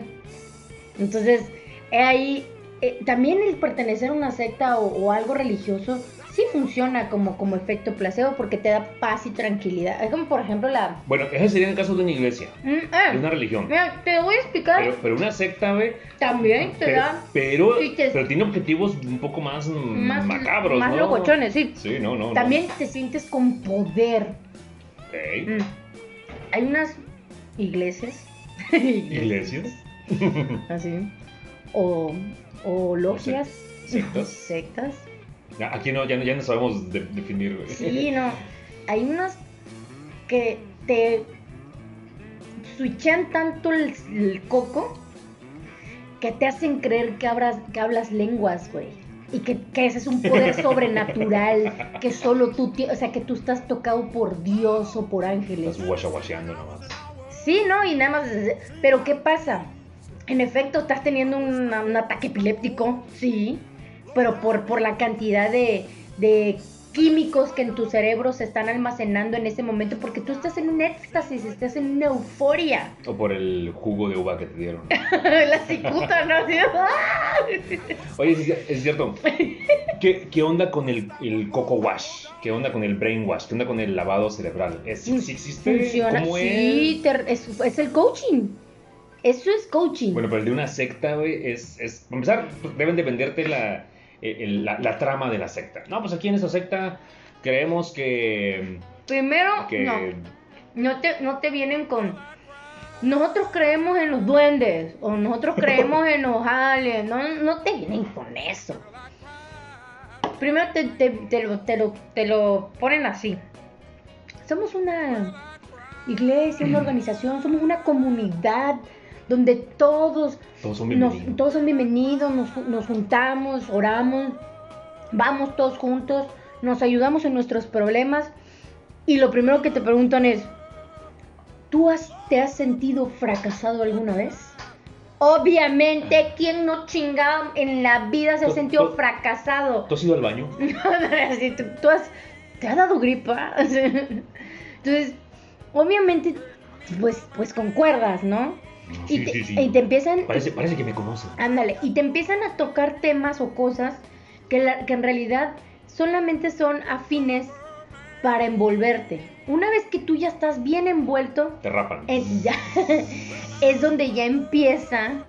Entonces, ahí, eh, también el pertenecer a una secta o, o algo religioso sí funciona como, como efecto placebo porque te da paz y tranquilidad. Es como por ejemplo la... Bueno, ese sería el caso de una iglesia, Mm, ah, de una religión. mira, te voy a explicar. Pero, pero una secta, güey, también te pero, da pero, te- pero tiene objetivos un poco más, más, macabros, más ¿no? locochones, sí. Sí, no, no. no. También te sientes con poder. Ok. Mm. Hay unas iglesias. Iglesias. Así. O, o logias. sectas. Sectas. Ya, Aquí no, ya, no- ya no sabemos de- definir, güey. Sí, no. Hay unas que te switchan tanto el, el coco que te hacen creer que, hablas que hablas lenguas, güey. Y que, que ese es un poder sobrenatural que solo tú, o sea, que tú estás tocado por Dios o por ángeles. Estás guachaguacheando nomás. Sí, ¿no? Y nada más. Pero ¿qué pasa? En efecto, estás teniendo una- un ataque epiléptico, sí. Pero por, por la cantidad de, de químicos que en tu cerebro se están almacenando en ese momento, porque tú estás en un éxtasis, estás en una euforia. O por el jugo de uva que te dieron. la cicuta, ¿no? ¡ah! Oye, es, es cierto. ¿Qué, qué onda con el, el coco wash? ¿Qué onda con el brain wash? ¿Qué onda con el lavado cerebral? ¿Es, sí existe? Funciona. ¿Cómo Sí, es? te- es, es el coaching. Eso es coaching. Bueno, pero el de una secta, güey, es, es... Para empezar, deben de venderte la, el- la, la trama de la secta. No, pues aquí en esa secta creemos que... Primero, que no. No te, no te vienen con. Nosotros creemos en los duendes. O nosotros creemos en los aliens. No, no te vienen con eso. Primero te, te, te lo, te, lo, te lo ponen así. Somos una iglesia, una organización, somos una comunidad donde todos todos son nos- bienvenidos. todos son bienvenidos, nos, nos juntamos, oramos, vamos todos juntos, nos ayudamos en nuestros problemas y lo primero que te preguntan es, ¿tú has, te has sentido fracasado alguna vez? Obviamente, ¿quién no chingado en la vida se ha sentido fracasado? ¿Tú has ido al baño? Tú, tú has, ¿Te ha dado gripa? Entonces, obviamente, pues, pues concuerdas, ¿no? Sí, y, te, sí, sí. y te empiezan, Parece, parece que me conocen. ándale, y te empiezan a tocar temas o cosas que, la- que en realidad solamente son afines para envolverte. Una vez que tú ya estás bien envuelto, Te rapan. es, ya- es donde ya empieza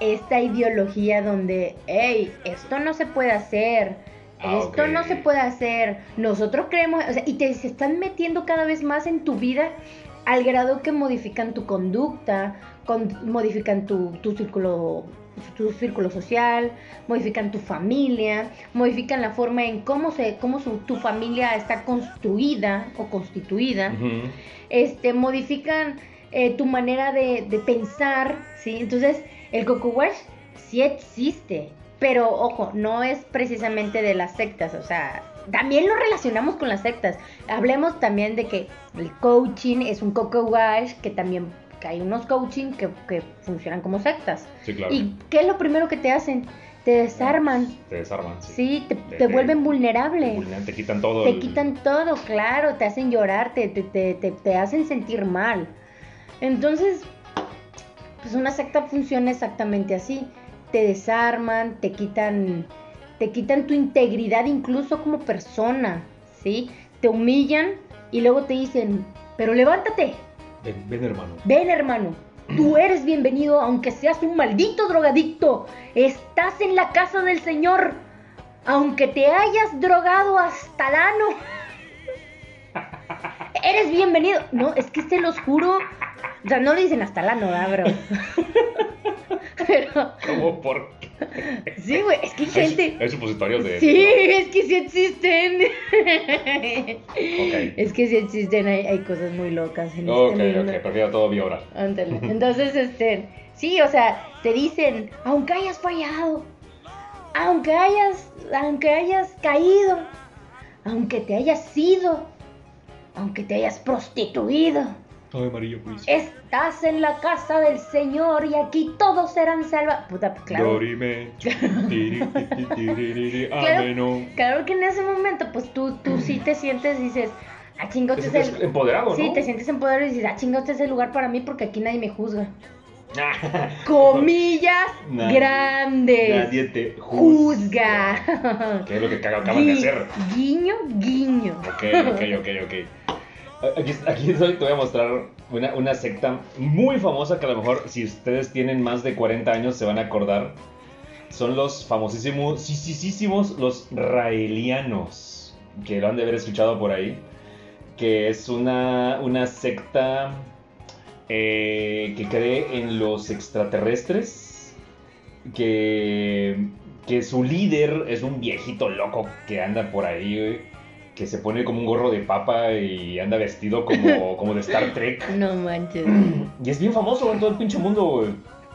esta ideología donde, hey, esto no se puede hacer, Ah, esto no se puede hacer, nosotros creemos, o sea, y te se están metiendo cada vez más en tu vida al grado que modifican tu conducta, con- modifican tu, tu círculo tu círculo social, modifican tu familia, modifican la forma en cómo se cómo su- tu familia está construida o constituida este, modifican eh, tu manera de, de pensar, ¿sí? Entonces, el Coco Wash sí existe, pero ojo, no es precisamente de las sectas, o sea, también lo relacionamos con las sectas. Hablemos también de que el coaching es un coco wash, que también que hay unos coaching que, que funcionan como sectas. Sí, claro. ¿Y qué es lo primero que te hacen? Te desarman. Te desarman, sí. Sí, te, Te- te te- vuelven vulnerable. Te quitan todo. Te el- quitan todo, claro, te hacen llorar, te, te, te, te- te hacen sentir mal. Entonces, pues una secta funciona exactamente así. Te desarman, te quitan, te quitan tu integridad incluso como persona, ¿sí? Te humillan y luego te dicen, pero levántate, Ven, ven, hermano. ven hermano, tú eres bienvenido aunque seas un maldito drogadicto. Estás en la casa del Señor, aunque te hayas drogado hasta el ano. Eres bienvenido. No, es que se los juro. O sea, no dicen hasta el ano, ¿verdad, bro? Pero, ¿Cómo? ¿Por qué? sí, güey, es que hay gente. hay supositorios de. Sí, es que sí existen. Es que sí existen, hay, hay cosas muy locas en Ok, este ok, prefiero todo oral. Ándale. Entonces, este, sí, o sea, te dicen, aunque hayas fallado, aunque hayas, aunque hayas caído, aunque te hayas ido, aunque te hayas prostituido, Ay, amarillo, pues. estás en la casa del Señor y aquí todos serán salvados. Puta, pues, claro. Dorime. Tiri, Claro. ameno. Claro que en ese momento, pues tú, tú sí te sientes, dices, ah, chinga, Te este es el... empoderado, ¿no? Sí, te sientes empoderado y dices, ah, chinga, este es el lugar para mí porque aquí nadie me juzga. Comillas Nadie- grandes. Nadie te juzga. Juzga. ¿Qué es lo que acabas de hacer? Guiño, guiño. Ok, ok, ok, ok. Aquí, aquí te voy a mostrar una, secta muy famosa que a lo mejor si ustedes tienen más de 40 años se van a acordar. Son los famosísimos, sí, sí, los raelianos, que lo han de haber escuchado por ahí, que es una, una secta eh, que cree en los extraterrestres, que, que su líder es un viejito loco que anda por ahí, que se pone como un gorro de papa y anda vestido como, como de Star Trek. No manches. Y es bien famoso en todo el pinche mundo, güey.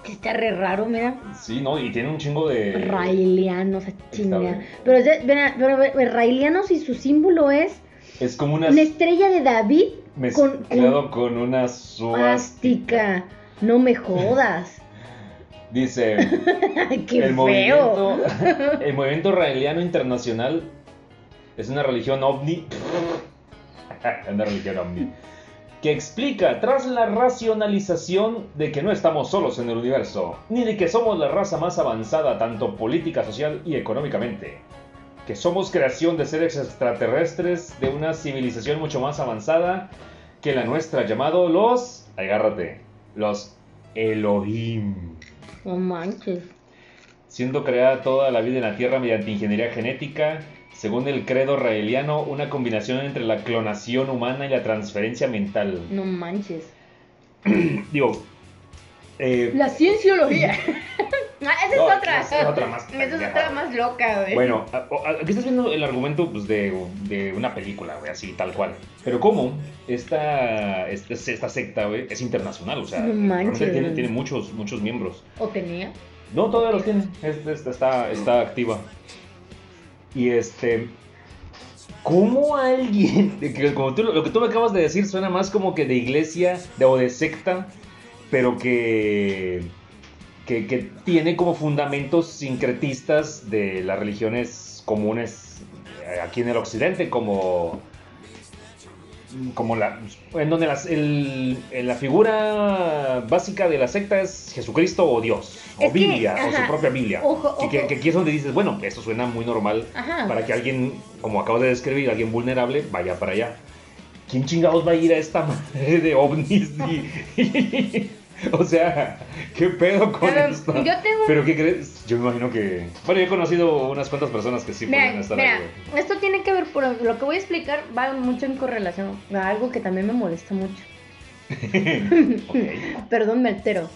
Que está re raro, mira. Sí, ¿no? Y tiene un chingo de... Raelianos, chinga. Pero, pero, pero Raelianos y su símbolo es Es como una... una estrella de David Mezclado con con una suástica. plástica. No me jodas. Dice... Qué el feo. movimiento, el movimiento raeliano internacional es una religión ovni. una religión ovni. Que explica, tras la racionalización de que no estamos solos en el universo, ni de que somos la raza más avanzada tanto política, social y económicamente, que somos creación de seres extraterrestres de una civilización mucho más avanzada que la nuestra, llamado los, agárrate, los Elohim No manches. siendo creada toda la vida en la Tierra mediante ingeniería genética, según el credo raeliano, una combinación entre la clonación humana y la transferencia mental. No manches. Digo, eh, La cienciología. Ah, esa No, es otra. esa es otra más Esa es otra más loca, güey. bueno, aquí estás viendo el argumento pues, de, de una película, güey, así, tal cual. Pero ¿cómo? Esta, esta, esta secta, güey, es internacional, o sea, No manches. tiene, tiene muchos, muchos miembros. ¿O tenía? No, todavía los tiene. Es- es- está, está activa. Y este. ¿Cómo alguien.? como tú- lo que tú me acabas de decir suena más como que de iglesia o de secta, pero que. Que, que tiene como fundamentos sincretistas de las religiones comunes eh, aquí en el occidente, como. Como la. En donde las- el- en la figura básica de la secta es Jesucristo o Dios, o que, Biblia, o su propia Biblia. ojo, Que- que, ojo. que aquí es donde dices, bueno, esto suena muy normal Ajá. para que alguien, como acabas de describir, alguien vulnerable, vaya para allá. ¿Quién chingados va a ir a esta madre de ovnis? O sea, ¿qué pedo con esto? yo tengo- ¿Pero qué crees? Yo me imagino que... Bueno, yo he conocido unas cuantas personas que sí Mira, podrían estar mira, ahí. esto tiene que ver, por lo que voy a explicar va mucho en correlación a algo que también me molesta mucho. Perdón, me altero.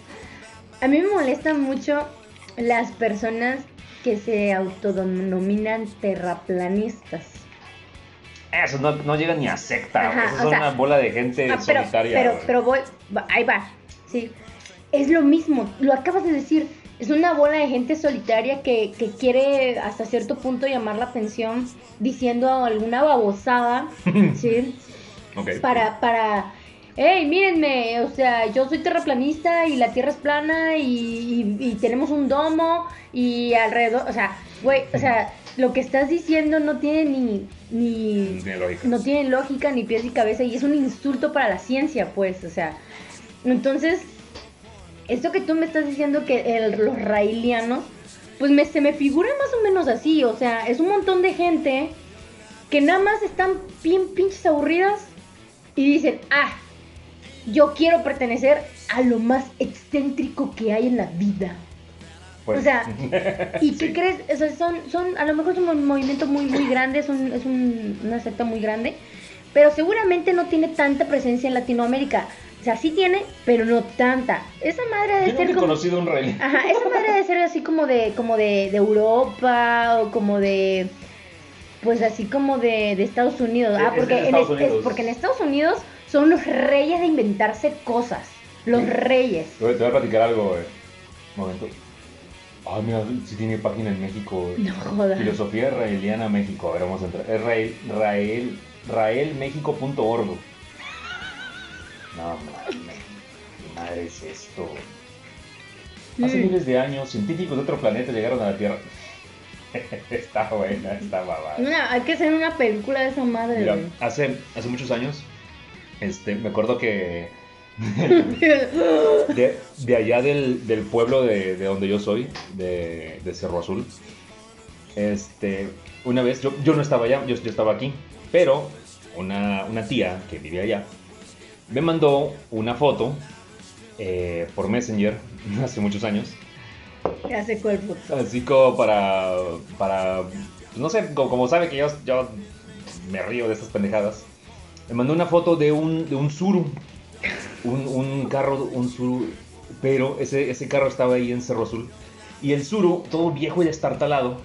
A mí me molestan mucho las personas que se autodenominan terraplanistas. Eso no, no llega ni a secta, Ajá, Eso son sea, una bola de gente Ah, pero, solitaria. pero, pero voy, ahí va, sí. Es lo mismo, lo acabas de decir. es una bola de gente solitaria que, que quiere hasta cierto punto llamar la atención diciendo alguna babosada, ¿sí? Para, para, hey, mírenme, o sea, yo soy terraplanista y la Tierra es plana y, y- y tenemos un domo y alrededor, o sea, güey, o sea, lo que estás diciendo no tiene ni, ni, Tiene lógica. no tiene lógica ni pies ni cabeza y es un insulto para la ciencia, pues, o sea, entonces, esto que tú me estás diciendo que el- los raelianos, pues me, se me figura más o menos así, o sea, es un montón de gente que nada más están bien pinches aburridas y dicen, ah, yo quiero pertenecer a lo más excéntrico que hay en la vida. Pues, O sea, ¿Y qué sí. crees? O sea, son, son, a lo mejor es un movimiento muy, muy grande, es, un- es un- una secta muy grande, pero seguramente no tiene tanta presencia en Latinoamérica. O sea, sí tiene, pero no tanta. Esa madre nunca ser como... conocido un rey. Ajá, esa madre debe ser así como de, como de, de Europa o como de, pues así como de, de Estados Unidos. Sí, Ah, es de porque en, Estados es- es- Unidos. porque en Estados Unidos son los reyes de inventarse cosas. Los Sí. reyes. Te voy a platicar algo, güey. Un momento. Ay, mira, si tiene página en México. güey. No jodas. Filosofía Raeliana México. A ver, vamos a entrar. Es rael, rael, raelmexico.org. No mames. ¿Qué madre es esto? Hace miles de años, científicos de otro planeta llegaron a la Tierra. está buena, está babada. Hay que hacer una película de esa madre. Mira, hace, hace muchos años, este, me acuerdo que de, de allá del, del pueblo de, de donde yo soy, de, de Cerro Azul, este, una vez, yo, yo no estaba allá, yo, yo estaba aquí, pero una, una tía que vivía allá me mandó una foto eh, por Messenger hace muchos años, cuál foto. así como para, para no sé, como, como sabe que yo, yo me río de estas pendejadas, me mandó una foto de un, de un Zuru, un, un carro, un Zuru, pero ese, ese carro estaba ahí en Cerro Azul, y el Zuru, todo viejo y destartalado,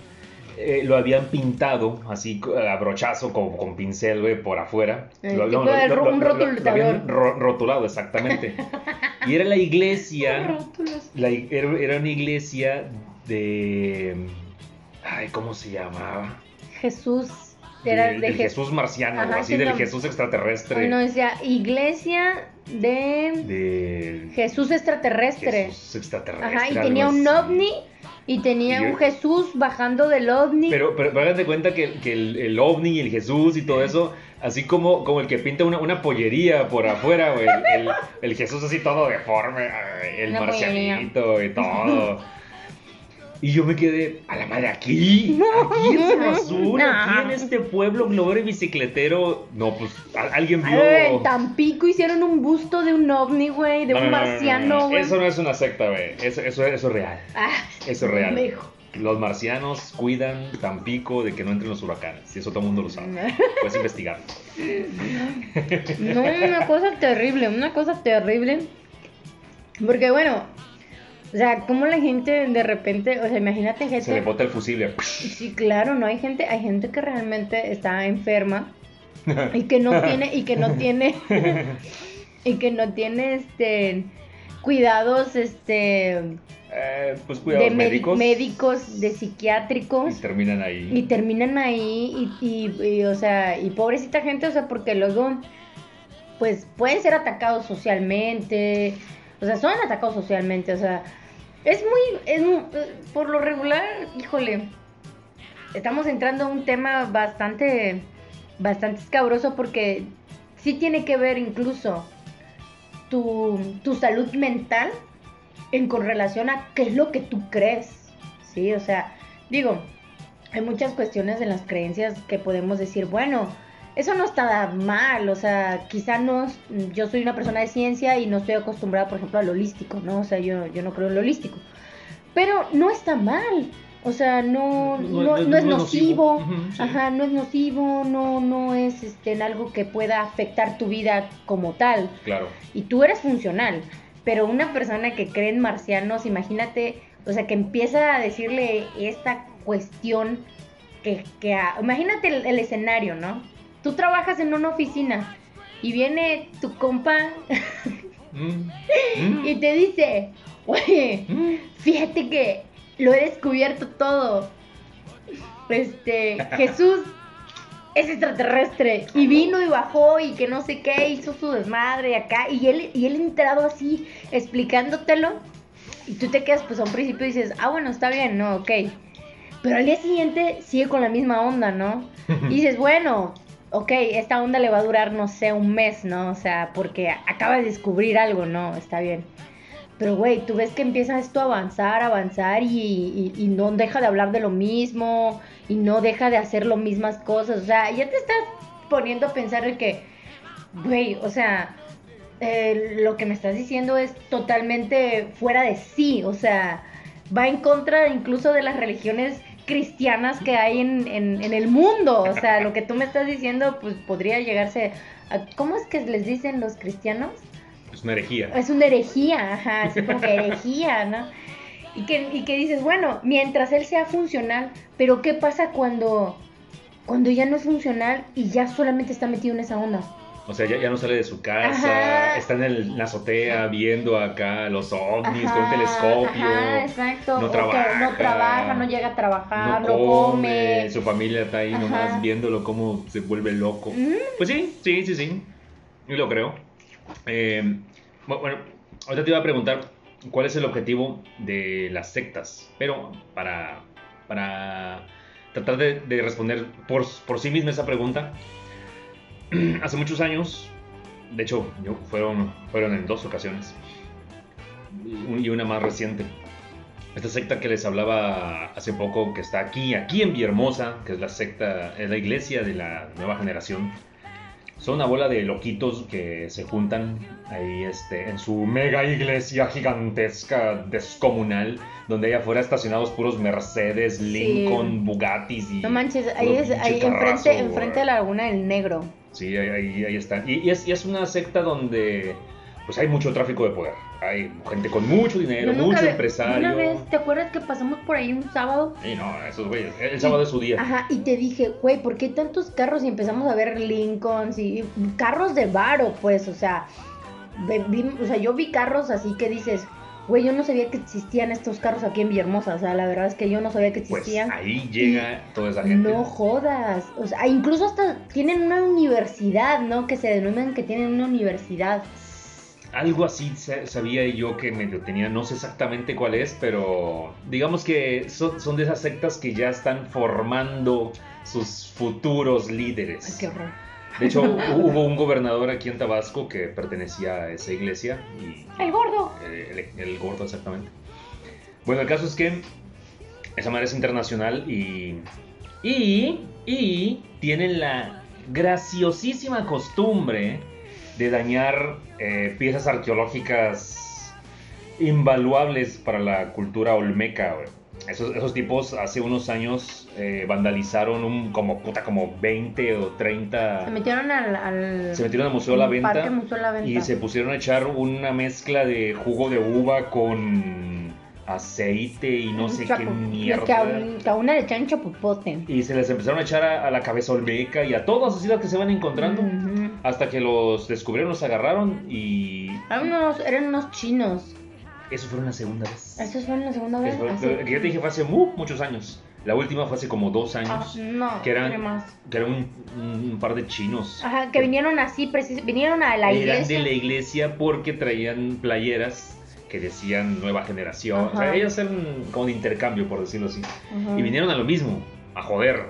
eh, lo habían pintado así co- a brochazo con, con pincel, güey, por afuera. El Lo- tipo no, lo- lo- un lo- lo- lo habían ro- rotulado, exactamente. Y era la iglesia la, era, una iglesia de. Ay, ¿cómo se llamaba? Jesús. Era De- de, del Je- Jesús marciano, Ajá, así sí, del no. Jesús extraterrestre. No, decía iglesia de De. Jesús extraterrestre. Jesús extraterrestre. Ajá, y tenía un así. ovni y tenía Y- un Jesús bajando del ovni. Pero, pero, pero háganse cuenta que, que el, el ovni y el Jesús y todo eso, así como, como el que pinta una, una pollería por afuera, güey. El, el Jesús así todo deforme, el Una pollería. marcianito y todo. Y yo me quedé, a la madre, aquí, aquí en Cerro Azul, No. aquí en este pueblo globero y bicicletero. No, pues alguien vio. ver, en Tampico hicieron un busto de un ovni, güey, de No, un no, no, no, no, marciano, no. güey. Eso no es una secta, güey. Eso, eso, eso es real. Ah, Eso es real. Los marcianos cuidan Tampico de que no entren los huracanes. Y eso todo el mundo lo sabe. Puedes investigarlo. No, una cosa terrible, una cosa terrible. Porque bueno, o sea, como la gente de repente, o sea, imagínate Se le gente. bota el fusible. Sí, claro, no hay gente, hay gente que realmente está enferma y que no tiene y que no tiene y que no tiene este cuidados este Eh, pues cuidados de médicos. médicos, de Y psiquiátricos terminan ahí. y terminan ahí y, y- y, o sea, y pobrecita gente, o sea, porque luego pues pueden ser atacados socialmente, o sea, son atacados socialmente, o sea, es muy, es por lo regular, híjole, estamos entrando a un tema bastante, bastante escabroso porque sí tiene que ver incluso tu, tu salud mental en con relación a qué es lo que tú crees, ¿sí? O sea, digo, hay muchas cuestiones en las creencias que podemos decir, bueno, eso no está mal, o sea, quizá no, yo soy una persona de ciencia y no estoy acostumbrada, por ejemplo, al holístico, ¿no? O sea, yo, yo no creo en lo holístico. Pero no está mal, o sea, no, no, no, es nocivo, sí. ajá, no es nocivo, no, no es este, en algo que pueda afectar tu vida como tal Claro. y tú eres funcional, pero una persona que cree en marcianos, imagínate, o sea, que empieza a decirle esta cuestión que, que a- imagínate el, el escenario, ¿no? Tú trabajas en una oficina y viene tu compa Mm, mm. y te dice, oye, fíjate que lo he descubierto todo. Este, Jesús es extraterrestre y vino y bajó y que no sé qué, hizo su desmadre acá y él, y él entrado así explicándotelo y tú te quedas pues a un principio y dices, ah bueno, está bien, no, ok. Pero al día siguiente sigue con la misma onda, ¿no? Y dices, bueno, ok, esta onda le va a durar, no sé, un mes, ¿no? O sea, porque acaba de descubrir algo, ¿no? Está bien. Pero, güey, tú ves que empieza esto a avanzar, avanzar y, no deja de hablar de lo mismo y no deja de hacer lo mismas cosas. O sea, ya te estás poniendo a pensar de que, güey, o sea, eh, lo que me estás diciendo es totalmente fuera de sí. O sea, va en contra incluso de las religiones cristianas que hay en, en, el mundo. O sea, lo que tú me estás diciendo, pues podría llegarse a... ¿Cómo es que les dicen los cristianos? Es una herejía. Es una herejía, ajá, así como que herejía, ¿no? Y que, y que dices, bueno, mientras él sea funcional, pero ¿qué pasa cuando, cuando ya no es funcional y ya solamente está metido en esa onda? O sea, ya, no sale de su casa, está en, la azotea viendo acá los ovnis con un telescopio. Ajá, exacto. No trabaja. no trabaja, no llega a trabajar, no, come, Su familia está ahí nomás viéndolo cómo se vuelve loco. Pues sí, sí, sí, sí. Y lo creo. Eh, bueno, ahorita te iba a preguntar cuál es el objetivo de las sectas, pero para, para tratar de, responder por, por sí misma esa pregunta, hace muchos años, de hecho, fueron, fueron en dos ocasiones, y una más reciente. Esta secta que les hablaba hace poco, que está aquí, aquí en Villahermosa, que es la secta, es la iglesia de la nueva generación. Son una bola de loquitos que se juntan ahí este, en su mega iglesia gigantesca, descomunal, donde hay afuera estacionados puros Mercedes, Lincoln, Bugattis y... No manches, ahí es ahí enfrente, enfrente de la Laguna del Negro. Sí, ahí, ahí, están. Y, es, una secta donde pues hay mucho tráfico de poder. Hay gente con mucho dinero, mucho empresario. Una vez, ¿te acuerdas que pasamos por ahí un sábado? Sí, no, esos güeyes, el sábado es su día. Ajá, y te dije, güey, ¿por qué tantos carros? Y empezamos a ver Lincolns y carros de varo, pues, o sea, o sea, yo vi carros así que dices, Güey, yo no sabía que existían estos carros aquí en Villahermosa. O sea, la verdad es que yo no sabía que pues existían. Pues ahí llega toda esa gente. No jodas. O sea, incluso hasta tienen una universidad, ¿no? Que se denominan que tienen una universidad. Algo así sabía yo que me tenía, no sé exactamente cuál es, pero digamos que son, son de esas sectas que ya están formando sus futuros líderes. Ay, qué horror. De hecho, hubo un gobernador aquí en Tabasco que pertenecía a esa iglesia. Y, el gordo. Eh, el, gordo, exactamente. Bueno, el caso es que esa madre es internacional y, y, y tienen la graciosísima costumbre de dañar eh, piezas arqueológicas invaluables para la cultura olmeca. Esos, tipos hace unos años eh, vandalizaron un, como puta, como 20 o 30. Se metieron al. se metieron al Museo, la Venta, Y se pusieron a echar una mezcla de jugo de uva con aceite y no sé qué mierda. Que a, una le echan chapopote. Y se les empezaron a echar a, la cabeza olmeca y a todas así las que se van encontrando. Hasta que los descubrieron, los agarraron y. Eran unos, eran unos chinos. Eso fue una segunda vez. ¿Eso fue una segunda vez? Fue, que yo te dije fue hace muchos años. La última fue hace como dos años. Ah, no, que eran, más. Que eran un, par de chinos. Ajá, que, vinieron así, vinieron a la iglesia. Eran de la iglesia porque traían playeras que decían nueva generación. O sea, ellos eran como de intercambio, por decirlo así. Y vinieron a lo mismo, a joder.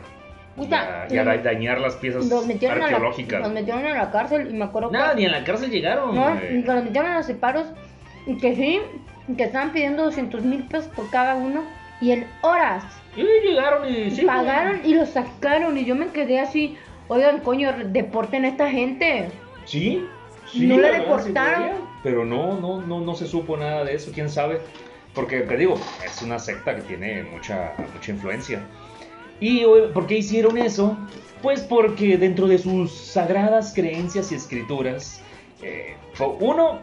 Y a, dañar las piezas arqueológicas. nos metieron en la cárcel y me acuerdo Nada, ni en la cárcel llegaron. No, nos metieron a los separos y que sí, que estaban pidiendo 200 mil pesos por cada uno y en horas. Y llegaron y sí, pagaron y lo sacaron y yo me quedé así, oigan, coño, deporten a esta gente. Sí, sí. No la, deportaron. pero no, no, no, no se supo nada de eso, quién sabe. Porque te digo, es una secta que tiene mucha, mucha influencia. ¿Y por qué hicieron eso? Pues porque dentro de sus sagradas creencias y escrituras, eh, uno,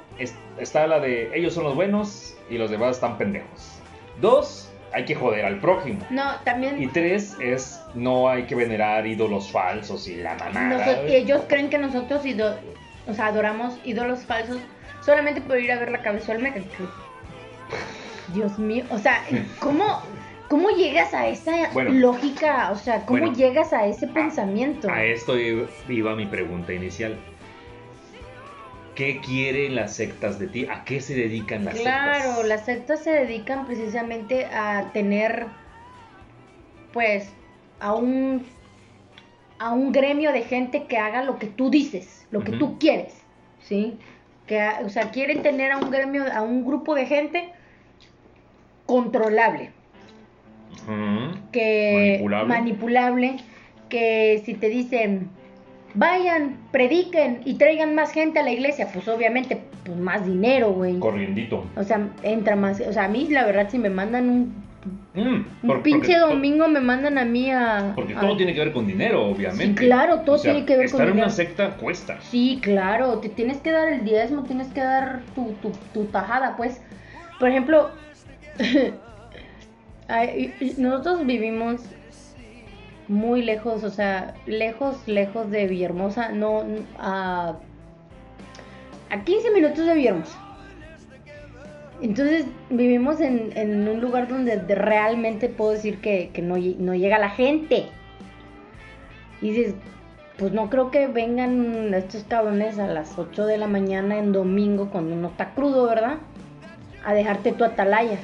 está la de ellos son los buenos y los demás están pendejos. Dos, hay que joder al prójimo. No, también. Y tres es no hay que venerar ídolos falsos y la mamada. ellos creen que nosotros o sea, adoramos ídolos falsos solamente por ir a ver la cabeza del meca. Dios mío, o sea, ¿cómo, cómo llegas a esa Bueno. lógica? O sea, ¿cómo Bueno. llegas a ese pensamiento? A esto iba mi pregunta inicial. ¿Qué quieren las sectas de ti? ¿A qué se dedican las Claro, sectas? las sectas se dedican precisamente a tener, pues, a un, a un gremio de gente que haga lo que tú dices, lo que tú quieres, ¿sí? Que, o sea, quieren tener a un gremio, a un grupo de gente controlable, Que Manipulable. manipulable, que si te dicen vayan, prediquen y traigan más gente a la iglesia, pues obviamente pues más dinero, güey. Corriendito. O sea, entra más. O sea, a mí, la verdad, si me mandan un, Mm, un por- pinche porque- domingo, me mandan a mí a. Porque a- todo tiene que ver con dinero, obviamente. Sí, claro, todo tiene que ver con estar en dinero. una secta cuesta. Sí, claro, te tienes que dar el diezmo, tienes que dar tu, tu, tu tajada, pues. Por ejemplo, nosotros vivimos muy lejos, o sea, lejos, lejos de Villahermosa, no, a, a 15 minutos de Villahermosa. Entonces vivimos en, en un lugar donde de- realmente puedo decir que, que no, no llega la gente. Y dices, pues no creo que vengan estos cabrones a las 8 de la mañana en domingo cuando uno está crudo, ¿verdad? A dejarte tu atalaya.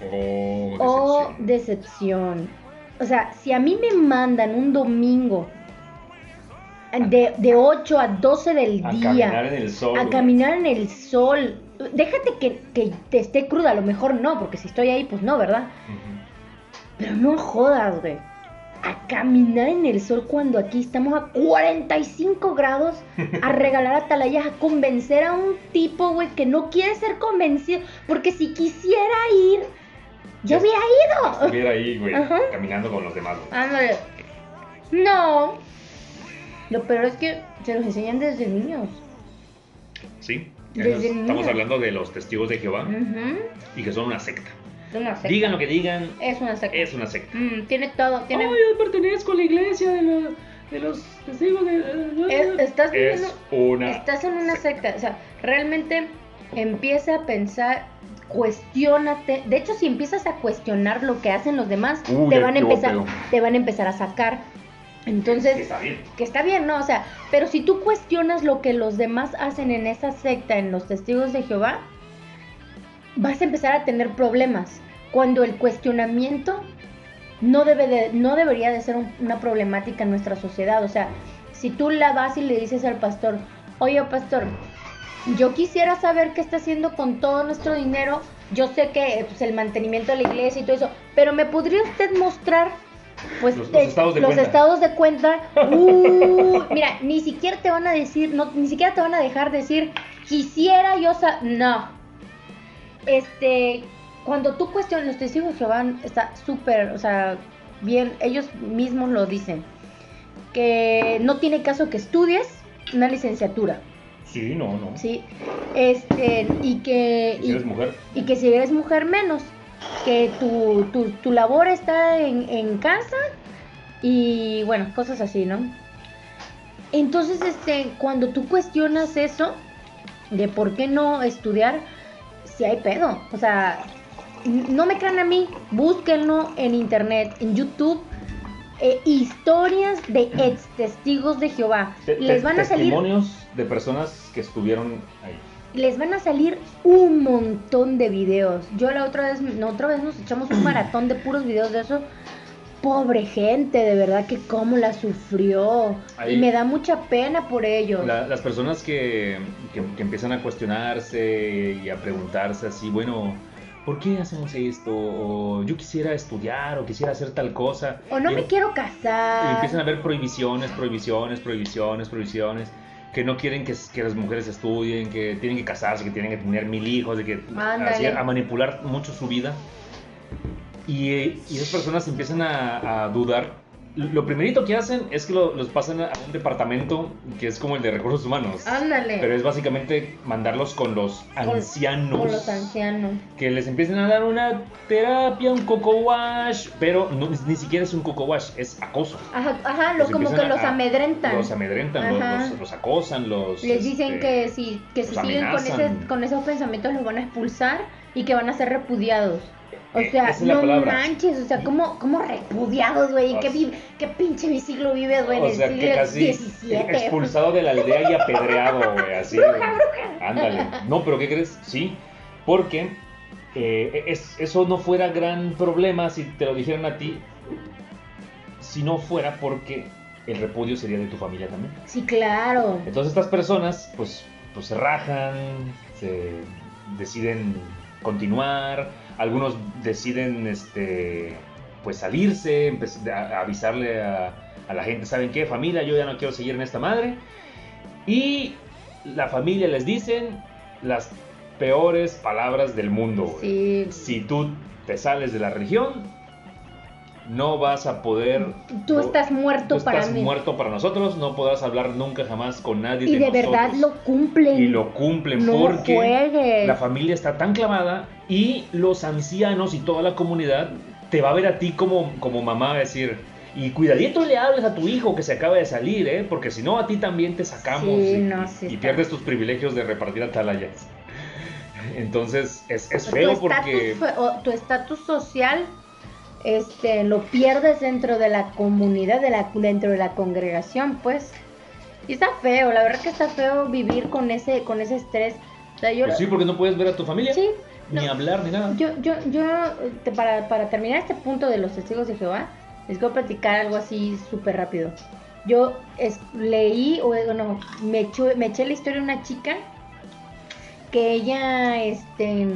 Oh, Oh, decepción. O sea, si a mí me mandan un domingo de, de 8 a 12 del a día caminar en el sol. a güey. caminar en el sol, déjate que, que te esté cruda, a lo mejor no, porque si estoy ahí, pues no, ¿verdad? Pero no jodas, güey. A caminar en el sol cuando aquí estamos a 45 grados, a regalar atalayas, a convencer a un tipo, güey, que no quiere ser convencido. Porque si quisiera ir, ya hubiera ido. Estuviera ahí, güey, Ajá. caminando con los demás. güey. Ándale. No. Lo peor es que se los enseñan desde niños. Sí. Desde Entonces, estamos niños. hablando de los testigos de Jehová Ujú. y que son una secta. Es una secta. Digan lo que digan, Es una secta. es una secta. Mm, tiene todo. Tiene... Yo pertenezco a la iglesia de, la- de los testigos de... Es- estás viviendo- Es una... Estás en una secta, o sea, realmente empieza a pensar, cuestiónate. De hecho, si empiezas a cuestionar lo que hacen los demás, Uy, te van a empezar, te van a empezar a sacar. Entonces, Está bien. que está bien, ¿no? O sea, pero si tú cuestionas lo que los demás hacen en esa secta, en los testigos de Jehová, vas a empezar a tener problemas. Cuando el cuestionamiento no, debe de, no debería de ser un- una problemática en nuestra sociedad. O sea, si tú la vas y le dices al pastor, oye pastor, yo quisiera saber qué está haciendo con todo nuestro dinero. Yo sé que pues, el mantenimiento de la iglesia y todo eso, pero ¿me podría usted mostrar pues Los- los eh, estados de los cuenta. estados de cuenta? Uh, mira, ni siquiera te van a decir, no, ni siquiera te van a dejar decir, quisiera yo sa no. Este, cuando tú cuestionas los testigos de Jehová está súper, o sea, bien, ellos mismos lo dicen, que no tiene caso que estudies una licenciatura, Sí, no, no. ¿sí? Este, y que... Si y- eres mujer. y que si eres mujer menos, que tu, tu, tu labor está en, en casa y bueno, cosas así, ¿no? Entonces, este, cuando tú cuestionas eso, de por qué no estudiar, si hay pedo, o sea, no me crean a mí, búsquenlo en internet, en YouTube, eh, historias de ex testigos de Jehová. Te- Les van a salir Testimonios de personas que estuvieron ahí. les van a salir un montón de videos. Yo la otra vez, la otra vez nos echamos un maratón de puros videos de eso. Pobre gente, de verdad que cómo la sufrió. Ahí- Y me da mucha pena por ellos. La- las personas que, que- que empiezan a cuestionarse y a preguntarse así, bueno, ¿por qué hacemos esto? O yo quisiera estudiar o quisiera hacer tal cosa. O no Y- me quiero Y casar. empiezan a haber prohibiciones, prohibiciones, prohibiciones, prohibiciones, que no quieren que, que las mujeres estudien, que tienen que casarse, que tienen que tener mil hijos, de que así, a manipular mucho su vida. Y, eh, y esas personas empiezan a, a dudar. Lo primerito que hacen es que lo- los pasan a un departamento que es como el de recursos humanos. Ándale. Pero es básicamente mandarlos con los ancianos. Con los ancianos. Que les empiecen a dar una terapia, un coco wash. Pero no- ni siquiera es un coco wash, es acoso. Ajá, ajá lo- Los como que los amedrentan. Los amedrentan, los, Ajá. los- los acosan, los... Les dicen este, que si, que si siguen con, ese, con esos pensamientos los van a expulsar y que van a ser repudiados. O Eh, sea, no palabra. manches, o sea, ¿cómo, cómo repudiados, güey? ¿En qué, qué pinche siglo vives, güey? En O el sea, que casi XVII. expulsado de la aldea y apedreado, güey, así. güey. Ándale. No, pero ¿qué crees? Sí, porque eh, es- eso no fuera gran problema si te lo dijeran a ti, si no fuera porque el repudio sería de tu familia también. Sí, claro. Entonces estas personas, pues, pues se rajan, se deciden continuar, algunos deciden, este, pues salirse, empe- a- a avisarle a, a la gente, ¿saben qué? Familia, yo ya no quiero seguir en esta madre. Y la familia les dicen las peores palabras del mundo. Sí. Si tú te sales de la religión, no vas a poder... Tú no- estás muerto Tú para estás mí. muerto para nosotros, no podrás hablar nunca jamás con nadie y de verdad lo cumplen. Y lo cumplen no porque juegues. la familia está tan clavada y los ancianos y toda la comunidad te va a ver a ti como, como mamá a decir, y cuidadito le hables a tu hijo que se acaba de salir, ¿eh? porque si no a ti también te sacamos Sí, y, no, sí y pierdes tus privilegios de repartir atalayas. Entonces es, es feo porque... o tu estatus social este lo pierdes dentro de la comunidad de la dentro de la congregación pues y está feo la verdad que está feo vivir con ese con ese estrés o sea yo Pues sí, porque no puedes ver a tu familia, sí, ni no. hablar, ni nada. yo yo yo te- para, para terminar este punto de los testigos de Jehová les voy a platicar algo así súper rápido yo es- leí o bueno me eché, me eché la historia de una chica que ella este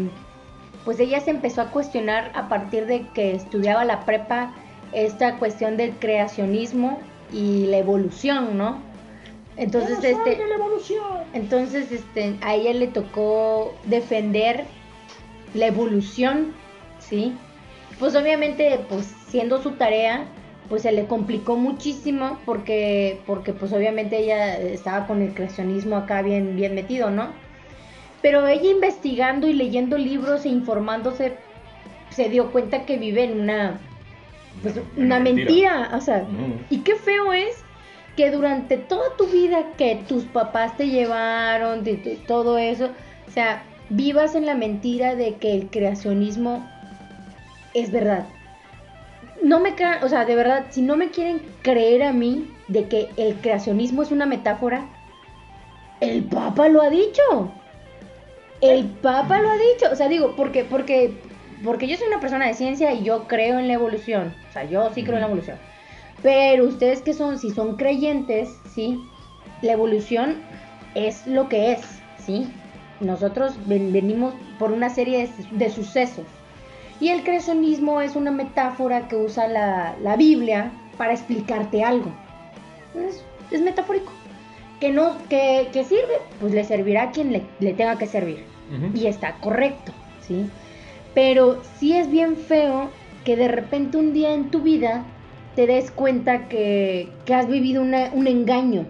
pues ella se empezó a cuestionar a partir de que estudiaba la prepa esta cuestión del creacionismo y la evolución, ¿no? Entonces, este, entonces, este, a ella le tocó defender la evolución, ¿sí? Pues obviamente, pues siendo su tarea, pues se le complicó muchísimo porque, porque pues obviamente ella estaba con el creacionismo acá bien, bien metido, ¿no? Pero ella investigando y leyendo libros e informándose, se dio cuenta que vive en una, pues, una mentira. O sea, y qué feo es que durante toda tu vida que tus papás te llevaron, de, de todo eso, o sea, vivas en la mentira de que el creacionismo es verdad. No me o sea, de verdad, si no me quieren creer a mí de que el creacionismo es una metáfora, el Papa lo ha dicho. El Papa lo ha dicho. O sea, digo, porque, porque, porque yo soy una persona de ciencia y yo creo en la evolución. O sea, yo sí creo en la evolución. Pero ustedes que son, si son creyentes, sí, la evolución es lo que es, sí. Nosotros ven- venimos por una serie de, de sucesos. Y el creacionismo es una metáfora que usa la, la Biblia para explicarte algo. Es, es metafórico. Que no, que, que sirve, pues le servirá a quien le, le tenga que servir y está correcto, ¿sí? Pero sí es bien feo que de repente un día en tu vida te des cuenta que, que has vivido una- un engaño.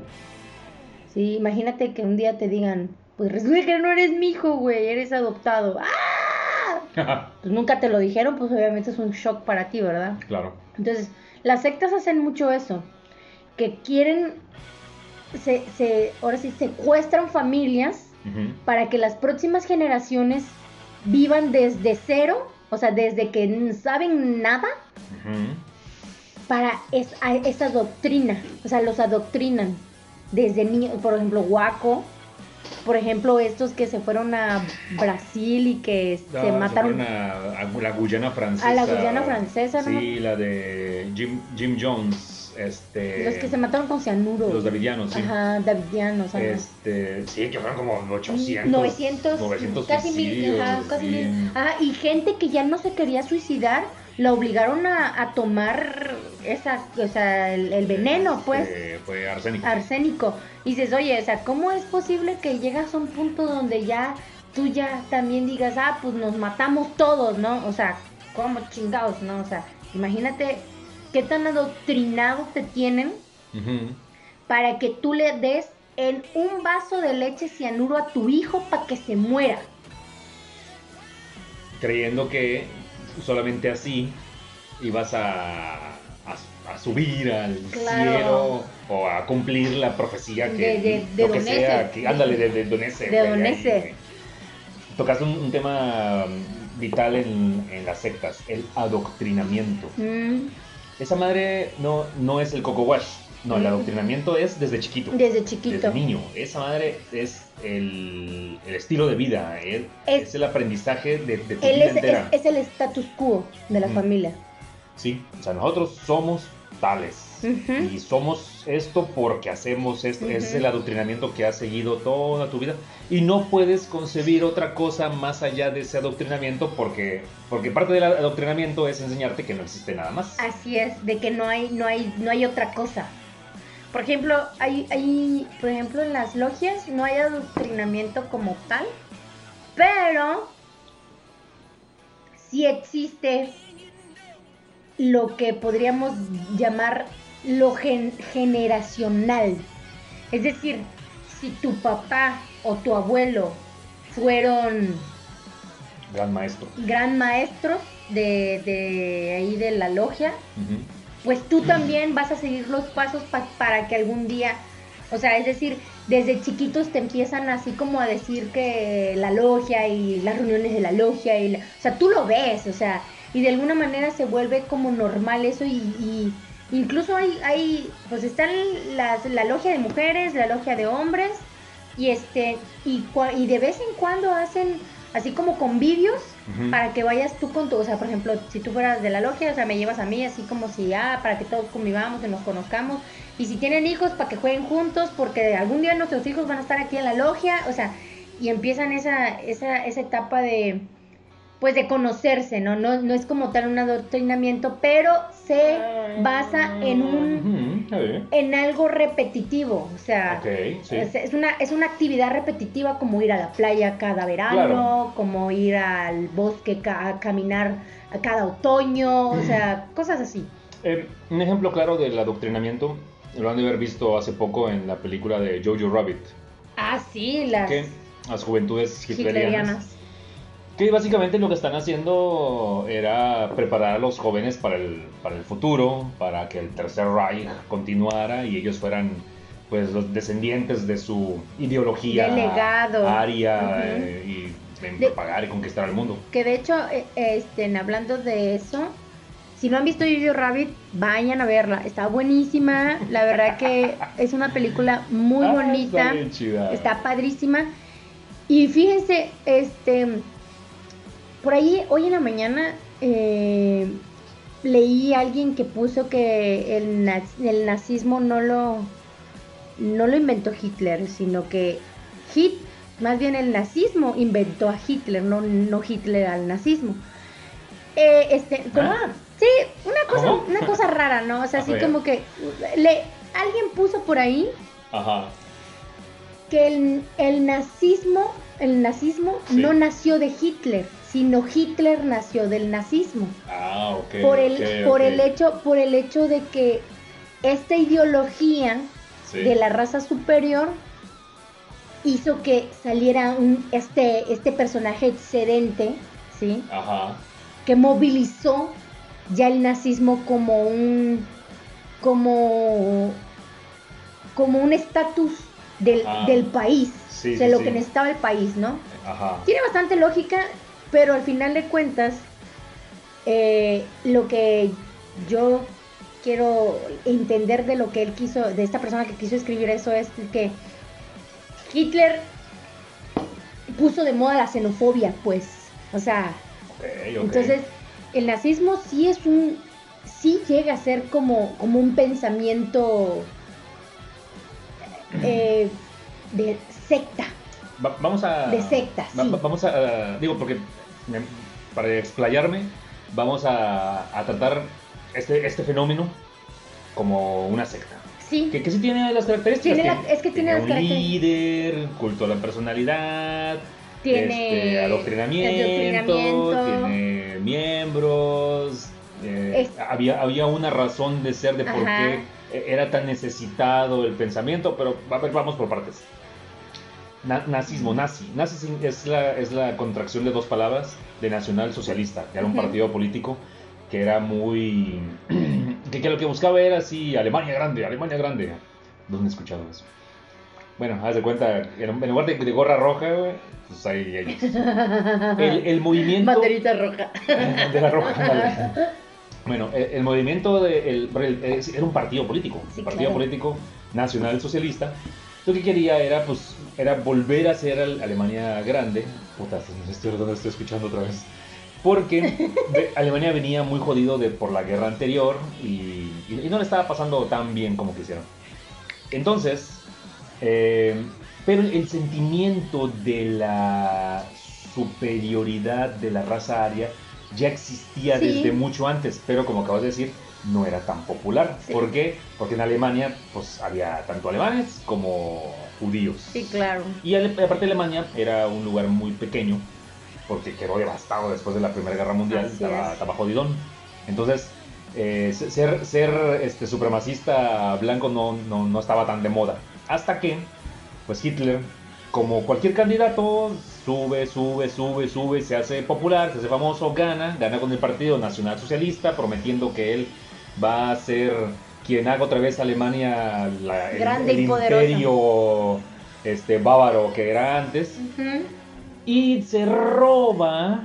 Sí, imagínate que un día te digan, pues resulta que no eres mi hijo, güey, eres adoptado. ¡Ah! Pues nunca te lo dijeron, pues obviamente es un shock para ti, ¿verdad? claro. Entonces, las sectas hacen mucho eso, que quieren, se, se, ahora sí, secuestran familias para que las próximas generaciones vivan desde cero, o sea, desde que saben nada, para es- a- esa doctrina, o sea, los adoctrinan desde niños, por ejemplo, Waco, por ejemplo, estos que se fueron a Brasil y que se mataron. fueron a, a la Guyana francesa. A la Guyana francesa, ¿no? Sí, la de Jim, Jim Jones. Este, Los que se mataron con cianuro. Los davidianos, sí. Ajá, davidianos, ajá. Este, sí, que fueron como 800. 900, 900 casi mil, ajá, casi sí. mil. Ajá, y gente que ya no se quería suicidar, la obligaron a, a tomar esa, o sea, el, el veneno, pues, Este, fue arsénico. arsénico. Y dices, oye, o sea, ¿cómo es posible que llegas a un punto donde ya tú ya también digas, ah, pues nos matamos todos, ¿no? O sea, ¿cómo chingados, no? O sea, imagínate qué tan adoctrinado te tienen para que tú le des en un vaso de leche cianuro a tu hijo para que se muera. Creyendo que solamente así ibas a, a, a subir al Claro. cielo o a cumplir la profecía que De- de- de lo que Donese. sea, que ándale de, de Donese, De Donese. tocaste un, un tema mm, vital en, en las sectas, el adoctrinamiento. Mm, Esa madre no, no es el coco wash, no, el adoctrinamiento es desde chiquito. desde chiquito. Desde niño. Esa madre es el, el estilo de vida, el- Es- es, el aprendizaje de, de tu Él vida es, entera. es- es el status quo de la Mm. familia. Sí, o sea, nosotros somos tales. Y somos esto porque hacemos esto. Ese es el adoctrinamiento que has seguido toda tu vida. Y no puedes concebir otra cosa más allá de ese adoctrinamiento porque, porque parte del adoctrinamiento es enseñarte que no existe nada más. Así es, de que no hay, no hay, no hay otra cosa. Por ejemplo, hay, hay, por ejemplo, en las logias no hay adoctrinamiento como tal, pero sí existe lo que podríamos llamar lo gen- generacional. Es decir, si tu papá o tu abuelo fueron Gran maestro. gran maestros de, de ahí de la logia, pues tú también vas a seguir los pasos pa- para que algún día, o sea, es decir, desde chiquitos te empiezan así como a decir que la logia y las reuniones de la logia, y la- o sea, tú lo ves, o sea, y de alguna manera se vuelve como normal eso y, y incluso hay, hay, pues están las, la logia de mujeres, la logia de hombres, y este, y, y de vez en cuando hacen así como convivios para que vayas tú con tu, o sea, por ejemplo, si tú fueras de la logia, o sea, me llevas a mí así como si, ah, para que todos convivamos y nos conozcamos. Y si tienen hijos, para que jueguen juntos, porque algún día nuestros hijos van a estar aquí en la logia, o sea, y empiezan esa, esa, esa etapa de, pues de conocerse, ¿no? ¿no? No es como tal un adoctrinamiento, pero se basa en un, en algo repetitivo, o sea, Ok, sí. es, es una, es una actividad repetitiva como ir a la playa cada verano, Claro. como ir al bosque ca- a caminar cada otoño, o sea, cosas así. Eh, un ejemplo claro del adoctrinamiento lo han de haber visto hace poco en la película de Jojo Rabbit, Ah, sí, las que las juventudes hitlerianas, hitlerianas. Que básicamente lo que están haciendo era preparar a los jóvenes para el, para el futuro, para que el Tercer Reich continuara y ellos fueran pues los descendientes de su ideología legado. aria eh, y De- propagar y conquistar el mundo. Que de hecho, eh, este, hablando de eso, si no han visto Jojo Rabbit, vayan a verla. Está buenísima. La verdad que es una película muy Ah, bonita. Está bien chida. Está padrísima. Y fíjense, este, por ahí hoy en la mañana eh, leí a alguien que puso que el, naz- el nazismo no lo, no lo inventó Hitler, sino que Hit, más bien el nazismo inventó a Hitler, no, no Hitler al nazismo. Eh, este, como- Ah. sí, una cosa, ¿Cómo? una cosa rara, ¿no? O sea, así como que le, alguien puso por ahí Ajá. que el, el nazismo, el nazismo Sí. no nació de Hitler, sino Hitler nació del nazismo. Ah, ok. por el, por el hecho, por el hecho de que esta ideología Sí. de la raza superior hizo que saliera un, este, este personaje excedente, ¿sí? Ajá. que movilizó ya el nazismo como un como como un estatus del, Ah. del país Sí, de sí, lo sí. que necesitaba el país no Ajá. tiene bastante lógica pero al final de cuentas eh, lo que yo quiero entender de lo que él quiso de esta persona que quiso escribir eso es que Hitler puso de moda la xenofobia pues o sea Ok, ok. entonces, el nazismo sí es un, sí llega a ser como, como un pensamiento eh, de secta, Va- vamos a. de secta, va- sí. va- vamos a. Digo, porque para explayarme, vamos a, a tratar este, este fenómeno como una secta. sí, Que, que sí tiene las características. Tiene la- es que tiene las un características. líder, culto a la personalidad, tiene este, adoctrinamiento, adoctrinamiento. tiene miembros. eh, Es- había, había una razón de ser de por Ajá. qué era tan necesitado el pensamiento, pero a ver, vamos por partes. Na- nazismo, nazi. Nazi es la, es la contracción de dos palabras de nacional socialista, que era un partido político que era muy... que, que lo que buscaba era así, Alemania grande, Alemania grande. ¿Dónde he escuchado eso? Bueno, haz de cuenta, en, lugar de, de gorra roja, güey, pues ahí ellos. El, el movimiento... Banderita roja. De la roja. Bueno, el, el movimiento de, el- era un partido político, Sí, un partido claro. político nacional socialista. Lo que quería era, pues, era volver a ser al- Alemania grande. Puta, estoy, ¿dónde estoy escuchando otra vez? Porque Alemania venía muy jodido de, por la guerra anterior y, y- y no le estaba pasando tan bien como quisieron. Entonces, eh, pero el sentimiento de la superioridad de la raza aria ya existía Sí. desde mucho antes, pero como acabas de decir, no era tan popular. Sí. ¿Por qué? Porque en Alemania pues había tanto alemanes como judíos. Sí, claro. Y aparte Alemania era un lugar muy pequeño, porque quedó devastado después de la Primera Guerra Mundial, Así estaba, es. estaba jodidón. Entonces, eh, se- ser, ser este, supremacista blanco no, no, no estaba tan de moda. Hasta que, pues Hitler, como cualquier candidato, sube, sube, sube, sube, se hace popular, se hace famoso, gana, gana con el Partido Nacional Socialista, prometiendo que él va a ser quien haga otra vez Alemania la- el, Grande el y poderosa. imperio este, bávaro que era antes. Y se roba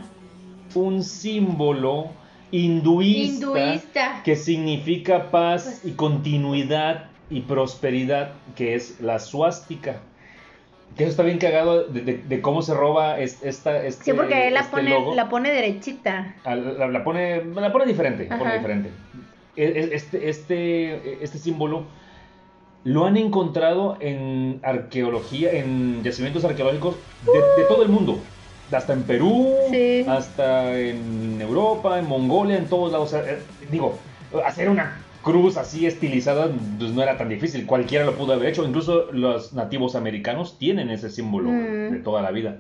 un símbolo hinduista, Hinduista. que significa paz Pues- y continuidad y prosperidad, que es la suástica. Que eso está bien cagado de, de- de cómo se roba es- esta, este, Sí, porque él la este pone, logo. la pone derechita. La, la pone, la pone diferente, pone diferente. E- e- Este, este, este símbolo lo han encontrado en arqueología, en yacimientos arqueológicos de, de todo el mundo. Hasta en Perú, Sí. hasta en Europa, en Mongolia, en todos lados. O sea, eh, digo, hacer una cruz así estilizada pues, no era tan difícil. Cualquiera lo pudo haber hecho. Incluso los nativos americanos tienen ese símbolo Mm. de toda la vida.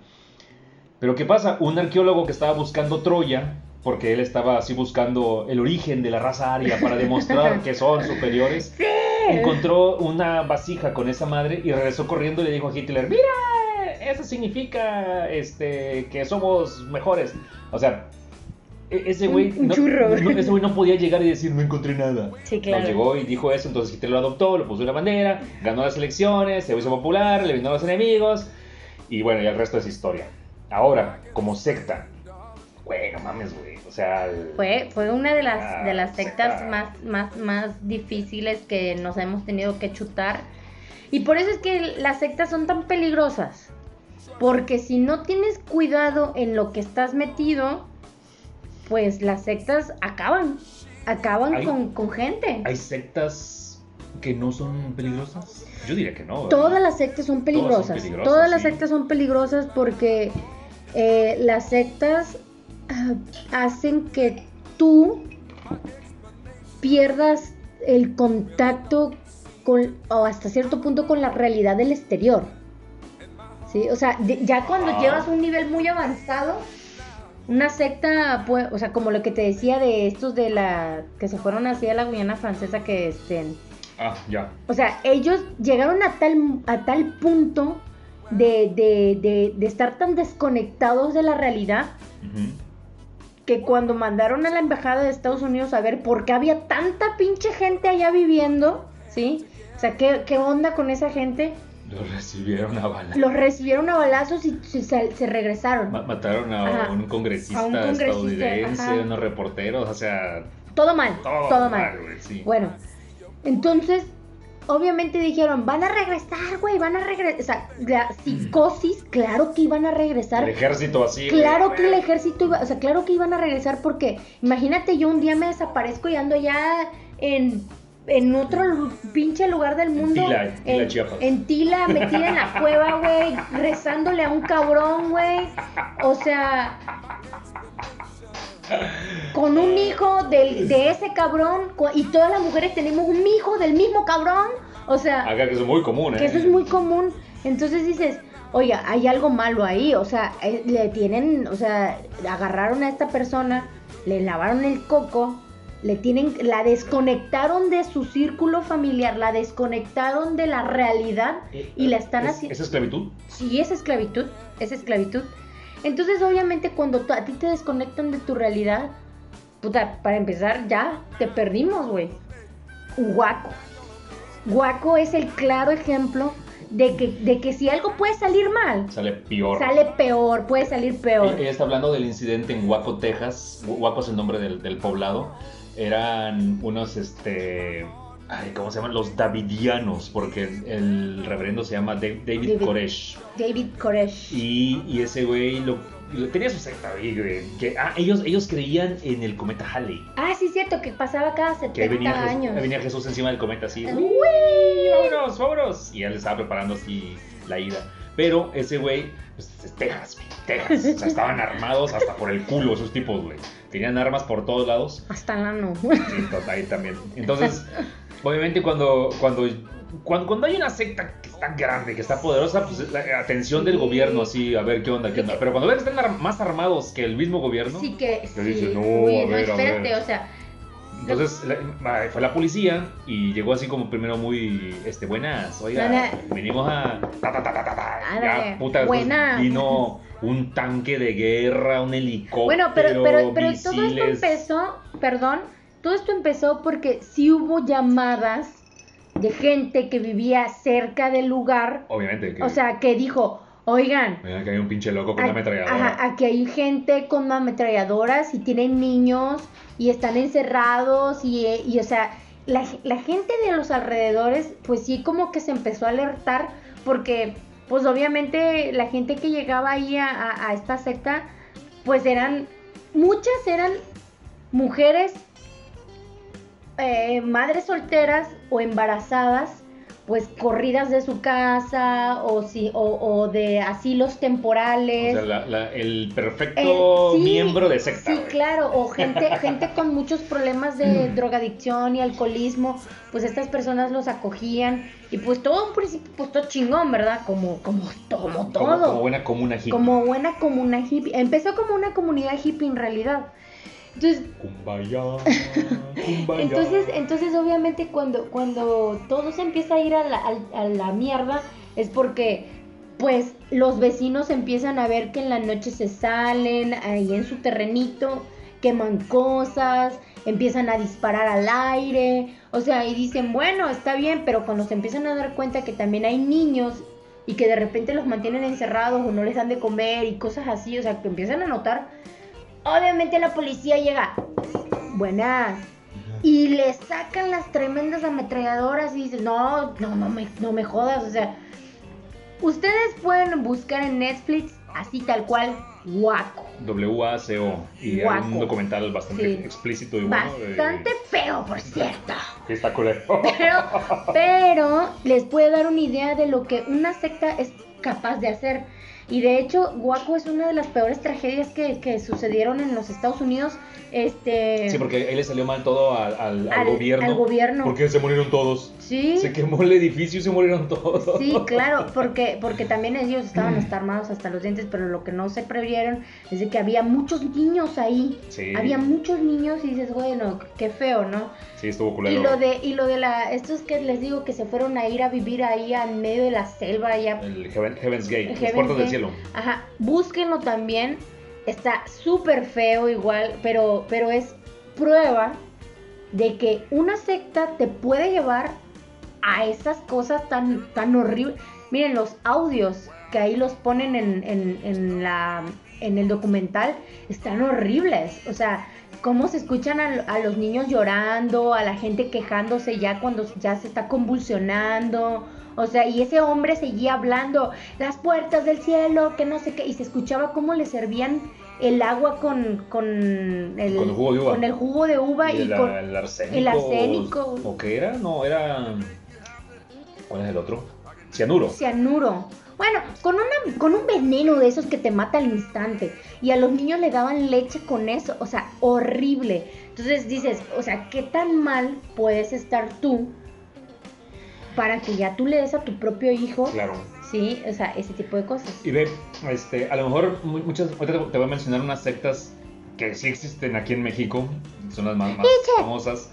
Pero ¿qué pasa? Un arqueólogo que estaba buscando Troya, porque él estaba así buscando el origen de la raza aria para demostrar que son superiores, encontró una vasija con esa madre y regresó corriendo y le dijo a Hitler, mira, eso significa este, que somos mejores. O sea, e- ese güey no, churro. no- ese güey no podía llegar y decir no encontré nada. Sí, claro. No, llegó y dijo eso, entonces Hitler lo adoptó, lo puso en la bandera, ganó las elecciones, se hizo popular, le vino a los enemigos y bueno, ya el resto es historia. Ahora, como secta, güey, no mames, güey, o sea... el- Fue, fue una de las, Ah, de las sectas secta. más, más, más difíciles que nos hemos tenido que chutar. Y por eso es que las sectas son tan peligrosas. Porque si no tienes cuidado en lo que estás metido, pues las sectas acaban. Acaban Hay- con, con gente. ¿Hay sectas que no son peligrosas? Yo diría que no. ¿verdad? Todas las sectas son peligrosas. peligrosas, Todas las sectas son peligrosas porque eh, las sectas ah, hacen que tú pierdas el contacto con, o hasta cierto punto con la realidad del exterior. ¿Sí? O sea, de- ya cuando Ah. llevas un nivel muy avanzado, una secta, pues, o sea, como lo que te decía de estos de la que se fueron así a la Guyana francesa que estén Ah, ya. o sea, ellos llegaron a tal, a tal punto de, de- de- estar tan desconectados de la realidad. Que cuando mandaron a la embajada de Estados Unidos a ver por qué había tanta pinche gente allá viviendo, ¿sí? O sea, ¿qué, qué onda con esa gente? Lo recibieron a bala. Los recibieron a balazos y se, se- regresaron. Ma- Mataron a Ajá. un congresista, A un congresista, estadounidense, ajá. unos reporteros, o sea, Todo mal, todo, todo, mal. sí. Bueno, entonces, obviamente dijeron, van a regresar, güey, van a regresar. O sea, la psicosis, claro que iban a regresar. El ejército así. güey, Claro que el ejército iba, o sea, claro que iban a regresar porque imagínate yo un día me desaparezco y ando ya en, en otro pinche lugar del mundo. Tila, en Tila, en Tila, metida en la cueva, güey, rezándole a un cabrón, güey. O sea, con un hijo del, de ese cabrón y todas las mujeres tenemos un hijo del mismo cabrón. O sea, Acá que eso es muy común, ¿eh? que eso es muy común. Entonces dices, oiga, hay algo malo ahí. O sea, eh, le tienen, o sea, agarraron a esta persona, le lavaron el coco, le tienen, la desconectaron de su círculo familiar, la desconectaron de la realidad y la están ¿Es- haciendo. ¿Es esclavitud? Sí, es esclavitud, es esclavitud. Entonces, obviamente, cuando a ti te desconectan de tu realidad, puta, para empezar, ya te perdimos, güey. Guaco. Guaco es el claro ejemplo de que, de que si algo puede salir mal, Sale peor. sale peor, puede salir peor. Ella está hablando del incidente en Waco, Texas. Waco es el nombre del, del poblado. Eran unos, este... Ay, ¿Cómo se llaman? Los Davidianos, porque el reverendo se llama David, David. Koresh. David Koresh. Y, y ese güey lo, tenía su secta. Que, ah, ellos, ellos creían en el cometa Halley. Ah, sí, cierto, que pasaba cada Que ahí 70 venía, Jesús, años. ahí venía Jesús encima del cometa así. Uy. ¡Vámonos, vámonos! Y él estaba preparando así la ida. Pero ese güey, pues es Texas, güey, Texas. O sea, estaban armados hasta por el culo esos tipos, güey. Tenían armas por todos lados. Hasta la no. Sí, ahí también. Entonces, obviamente cuando, cuando, cuando, cuando hay una secta que está grande, que está poderosa, pues la atención del gobierno, así, a ver qué onda, qué onda. Pero cuando ven que están ar- más armados que el mismo gobierno, Sí que. Dice, sí. no, Uy, a no, ver, a espérate, ver. o sea. entonces la- fue la policía y llegó así como primero muy, este, buenas, oiga, Ana. venimos a... Ta, ta, ta, ta, ta, ta. Ándale, Ya, puta, después buena. vino un tanque de guerra, un helicóptero, Bueno, pero, pero, pero todo esto empezó, perdón, todo esto empezó porque sí hubo llamadas de gente que vivía cerca del lugar, Obviamente, que, o sea, que dijo, oigan, mira que hay un pinche loco con una a- ametralladora. ajá, aquí hay gente con ametralladoras y tienen niños y están encerrados y, y, o sea, la, la gente de los alrededores, pues sí como que se empezó a alertar porque, pues obviamente la gente que llegaba ahí a, a- a esta secta, pues eran, muchas eran mujeres, eh, madres solteras o embarazadas, pues corridas de su casa o, si, o, o de asilos temporales. O sea, la- la- el perfecto Eh, sí, miembro de secta, Sí, güey. claro, o gente, gente con muchos problemas de drogadicción y alcoholismo, pues estas personas los acogían y pues todo un principio, pues todo chingón, ¿verdad? Como, como, como todo. Como, como buena comuna hippie. Como buena comuna hippie. Empezó como una comunidad hippie en realidad. Entonces, Kumbaya, kumbaya. entonces, entonces obviamente cuando, cuando todo se empieza a ir a la, a la mierda es porque pues los vecinos empiezan a ver que en la noche se salen ahí en su terrenito, queman cosas, empiezan a disparar al aire, o sea, y dicen, bueno, está bien, pero cuando se empiezan a dar cuenta que también hay niños y que de repente los mantienen encerrados o no les dan de comer y cosas así, o sea, que empiezan a notar, obviamente la policía llega, buenas, y le sacan las tremendas ametralladoras y dicen, no, no, no me, no me jodas, o sea, ustedes pueden buscar en Netflix así tal cual, Waco. W-A-C-O. Y hay Guaco. un documental bastante Sí. explícito y bueno. Bastante feo, por cierto. Sí, está culero. Pero, pero les puede dar una idea de lo que una secta es capaz de hacer. Y de hecho, Waco es una de las peores tragedias que, que sucedieron en los Estados Unidos. Este, Sí, porque ahí le salió mal todo al, al- al al, gobierno. al gobierno. Porque se murieron todos. Sí. Se quemó el edificio y se murieron todos. Sí, claro, porque, porque también ellos estaban hasta armados hasta los dientes, pero lo que no se previeron es de que había muchos niños ahí. Sí. Había muchos niños y dices, bueno, qué feo, ¿no? Sí, estuvo Y culero. lo de, y lo de la, estos que les digo que se fueron a ir a vivir ahí en medio de la selva, allá. El Heaven- Heaven's Gate, El Heaven's puertas del Gate. Ajá, búsquenlo también. Está súper feo igual, pero, pero es prueba de que una secta te puede llevar a esas cosas tan, tan horribles. Miren, los audios que ahí los ponen en, en, la, en el documental están horribles. O sea, cómo se escuchan a los niños llorando, a la gente quejándose ya cuando ya se está convulsionando. O sea, y ese hombre seguía hablando, las puertas del cielo, que no sé qué, y se escuchaba cómo le servían el agua con, con, el, Con el jugo de uva. con el jugo de uva y, el, con... el arsénico. el arsénico. ¿O qué era? No, era. ¿Cuál es el otro? Cianuro. cianuro. Bueno, con, una, con un veneno de esos que te mata al instante. Y a los niños le daban leche con eso. O sea, horrible. Entonces dices, o sea, ¿qué tan mal puedes estar tú para que ya tú le des a tu propio hijo? Claro. Sí, o sea, ese tipo de cosas. Y ve, este, a lo mejor mu- muchas, ahorita te voy a mencionar unas sectas que sí existen aquí en México, son las más, famosas,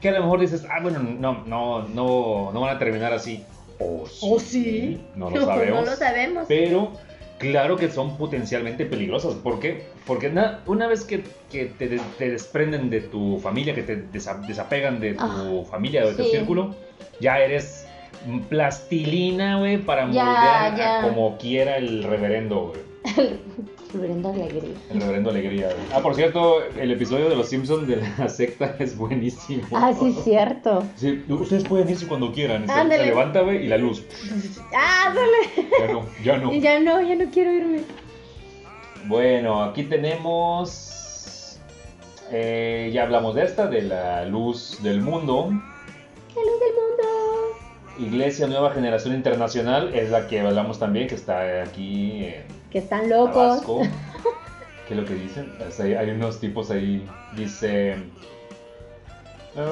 que a lo mejor dices, ah, bueno, no, no, no, no van a terminar así. O sí. ¿Oh, sí? No lo sabemos. no lo sabemos. Pero claro que son potencialmente peligrosas. ¿Por qué? Porque na- una vez que, que te, de- te desprenden de tu familia, que te desa- desapegan de tu Ah, familia de tu círculo, ya eres plastilina, güey, para Ya, moldear ya. a como quiera el reverendo, güey. Reverendo Alegría. El reverendo Alegría, güey. Ah, por cierto, el episodio de los Simpsons de la secta es buenísimo. Ah, sí, es cierto. Sí, ustedes pueden irse cuando quieran. Se, Ándale. se levanta, güey, y la luz. Ah, dale. Ya no, ya no. Ya no, ya no quiero irme. Bueno, aquí tenemos. eh, ya hablamos de esta, de la luz del mundo. La luz del mundo. Iglesia Nueva Generación Internacional es la que hablamos también, que está aquí en Que están locos. Tabasco. ¿Qué es lo que dicen? Hay, hay unos tipos ahí. Dice. Um.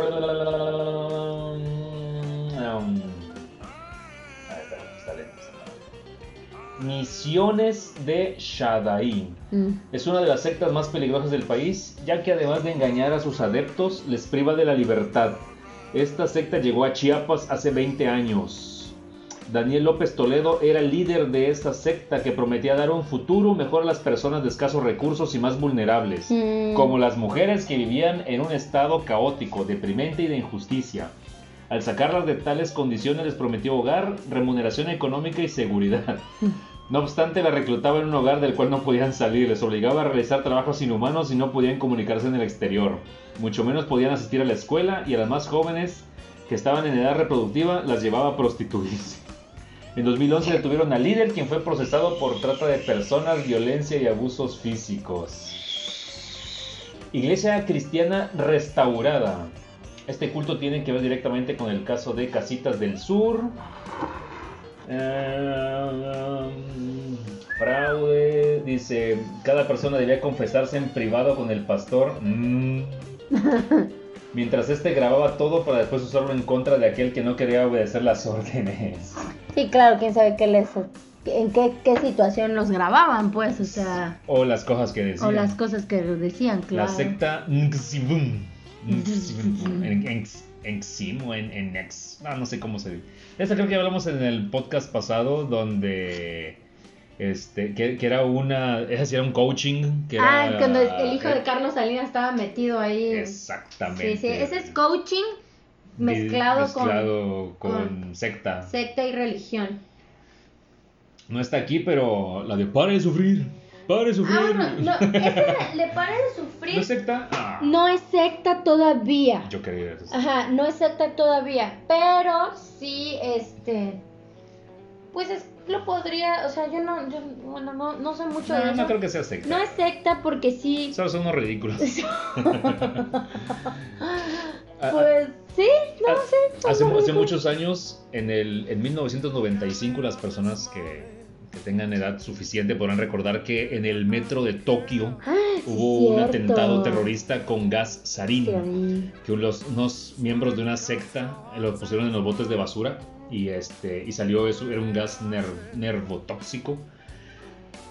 Misiones de Shaddai. Mm. Es una de las sectas más peligrosas del país, ya que además de engañar a sus adeptos, les priva de la libertad. Esta secta llegó a Chiapas hace 20 años. Daniel López Toledo era el líder de esta secta que prometía dar un futuro mejor a las personas de escasos recursos y más vulnerables, Mm. como las mujeres que vivían en un estado caótico, deprimente y de injusticia. Al sacarlas de tales condiciones les prometió hogar, remuneración económica y seguridad. No obstante, la reclutaba en un hogar del cual no podían salir, les obligaba a realizar trabajos inhumanos y no podían comunicarse en el exterior. Mucho menos podían asistir a la escuela y a las más jóvenes que estaban en edad reproductiva las llevaba a prostituirse. En 2011 detuvieron al líder, quien fue procesado por trata de personas, violencia y abusos físicos. Iglesia cristiana restaurada. Este culto tiene que ver directamente con el caso de Casitas del Sur. Eh, fraude, dice, cada persona debía confesarse en privado con el pastor. Mm. Mientras este grababa todo para después usarlo en contra de aquel que no quería obedecer las órdenes. Sí, claro, quién sabe qué les, en qué, qué situación los grababan, pues, o sea, O las cosas que decían. o las cosas que decían, claro. La secta Nxibum. Nxim o en, en Nex. Ah, no sé cómo se dice. Esta creo que hablamos en el podcast pasado donde. Este, que, que era una. Esa sí era un coaching. Que Ah, era- cuando el hijo de Carlos Salinas estaba metido ahí. Exactamente. Sí, sí, ese es coaching mezclado, Mezclado con, con- secta. con secta y religión. No está aquí, pero la de pare de sufrir. Pare de sufrir. Ah, no, esa le para de ¿No es sufrir. secta? Ah, No es secta todavía. Yo quería eso. Ajá, no es secta todavía, pero sí, este, pues es, lo podría, o sea, yo no, yo, bueno, no, no sé mucho de No, eso. no creo que sea secta. No es secta porque sí, Solo son unos ridículos. Ah, pues sí, no ah, sé. Hace, hace muchos años, en, el, en 1995, las personas que, que tengan edad suficiente podrán recordar que en el metro de Tokio Ah, hubo un atentado terrorista con gas sarín. Que los, unos miembros de una secta lo pusieron en los botes de basura y, este, y salió eso, era un gas ner- nervotóxico.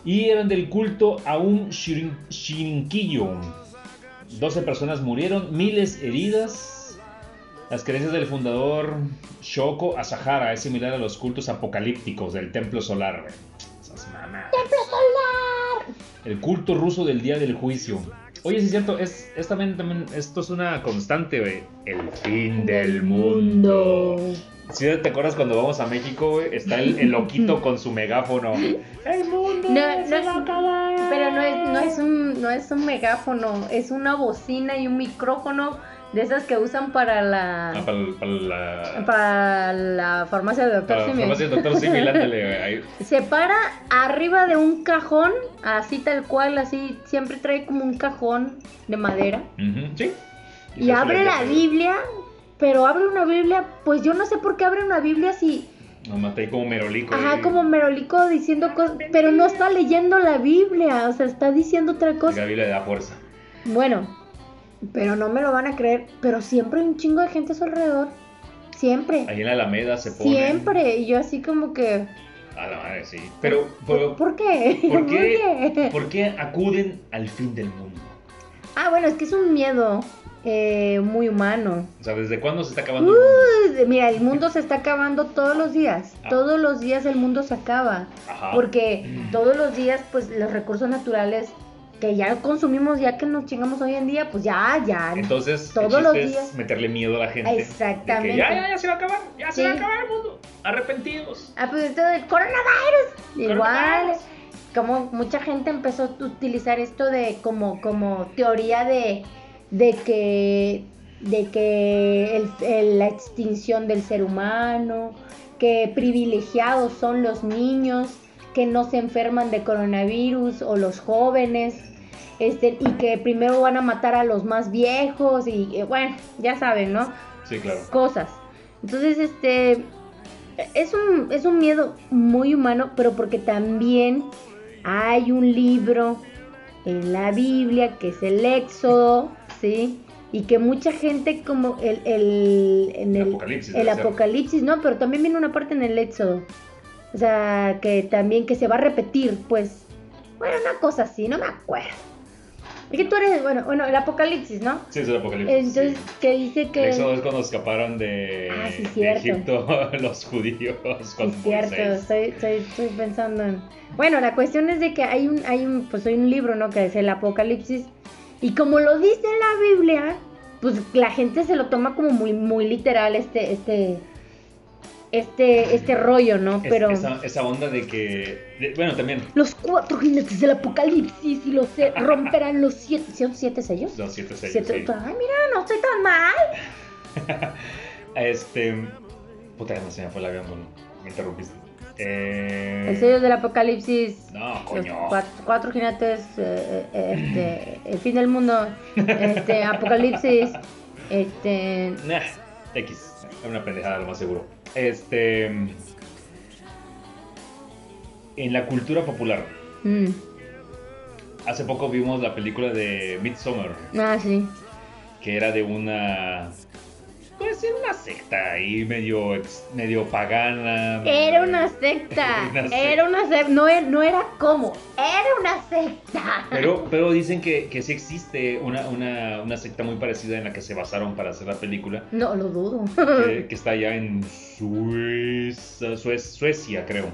Y eran del culto a un shirin- shirinquillo. 12 personas murieron, miles heridas. Las creencias del fundador Shoko Asahara es similar a los cultos apocalípticos del templo solar. Esas. ¡Templo solar! El culto ruso del día del juicio. Oye, sí es cierto, es, es también, también, esto es una constante, güey. El fin del mundo. ¿Sí te acuerdas cuando vamos a México, güey? Está el, el loquito con su megáfono. ¡El mundo No, se no es- a! Pero no es, no es un, no es un megáfono, es una bocina y un micrófono de esas que usan para la, Ah, para, para la... para la farmacia de doctor Simi. farmacia del doctor Simi, ándale. Se para arriba de un cajón, así tal cual, así, siempre trae como un cajón de madera. Sí. Y abre la Biblia, pero abre una Biblia, pues yo no sé por qué abre una Biblia si, está ahí como merolico. ajá, ahí. como merolico diciendo cosas, pero no está leyendo la Biblia, o sea, está diciendo otra cosa. La Biblia le da fuerza. Bueno, pero no me lo van a creer, pero siempre hay un chingo de gente a su alrededor. Siempre. Ahí en la Alameda se pone. Siempre. Y yo así como que... A la madre, sí. Pero, pero ¿Por qué? ¿por qué, qué? ¿por qué acuden al fin del mundo? Ah, bueno, es que es un miedo eh, muy humano. O sea, ¿desde cuándo se está acabando el mundo? Uy, mira, el mundo se está acabando todos los días. Ah. Todos los días el mundo se acaba. Ajá. Porque todos los días, pues, los recursos naturales que ya consumimos, ya que nos chingamos hoy en día, pues ya, ya. Entonces, Todos el los chiste es días. meterle miedo a la gente. Exactamente. ya, ya, ya se va a acabar, ya se va a acabar el mundo. Arrepentidos. Ah, pues esto del coronavirus. Igual. Coronavirus. Como mucha gente empezó a utilizar esto de como, como teoría de, de que de que el- el- la extinción del ser humano, que privilegiados son los niños que no se enferman de coronavirus o los jóvenes, este, y que primero van a matar a los más viejos y eh, bueno, ya saben, ¿no? Sí, claro. cosas. Entonces, este es un, es un miedo muy humano, pero porque también hay un libro en la Biblia que es el Éxodo, ¿sí? Y que mucha gente como el, el, en El el, Apocalipsis, el no, pero también viene una parte en el Éxodo. O sea, que también que se va a repetir, pues. Bueno, una cosa así, no me acuerdo. Es que tú eres, bueno, bueno, el Apocalipsis, ¿no? Sí, es el apocalipsis. Entonces, sí. que dice que... El éxodo es cuando escaparon de, Ah, sí, de. Egipto los judíos con Es cierto, estoy, estoy, estoy pensando en... Bueno, la cuestión es de que hay un, hay un, pues hay un libro, ¿no? Que es el Apocalipsis. Y como lo dice la Biblia, pues la gente se lo toma como muy, muy literal este, este, este, este rollo, ¿no? Es- Pero esa, esa onda de que. de- bueno, también. los cuatro jinetes del Apocalipsis y los se- romperán los siete, ¿son siete sellos? Los siete sellos. Siete, sí. Ay, mira, no estoy tan mal. Este. Puta, no se me fue el avión, me interrumpiste. Eh, El sello del Apocalipsis No, coño. cuatro, cuatro jinetes, eh, eh, este, el fin del mundo, este, apocalipsis, este, Nah, X. Es una pendejada, lo más seguro. Este. En la cultura popular, mm, hace poco vimos la película de Midsommar, ah, sí, que era de una. Pues era una secta ahí medio, medio pagana. era una secta, Una secta. era una secta, no era, no era como, era una secta. Pero, pero dicen que, que sí existe una, una, una secta muy parecida en la que se basaron para hacer la película, No lo dudo. que, que está allá en Suiza, Suecia, creo.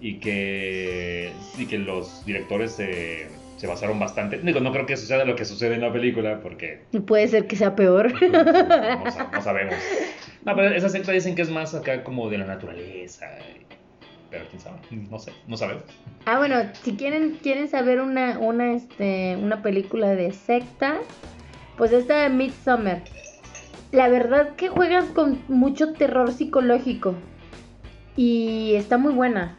Y que, y que los directores se, se basaron bastante. Digo, no creo que suceda lo que sucede en la película, porque Puede ser que sea peor. no, sa- no sabemos. No, pero esa secta dicen que es más acá como de la naturaleza. Pero quién sabe, no sé, no sabemos. Ah, bueno, si quieren, quieren saber una, una, este, una película de secta, pues esta de Midsommar. La verdad que juegan con mucho terror psicológico. Y está muy buena.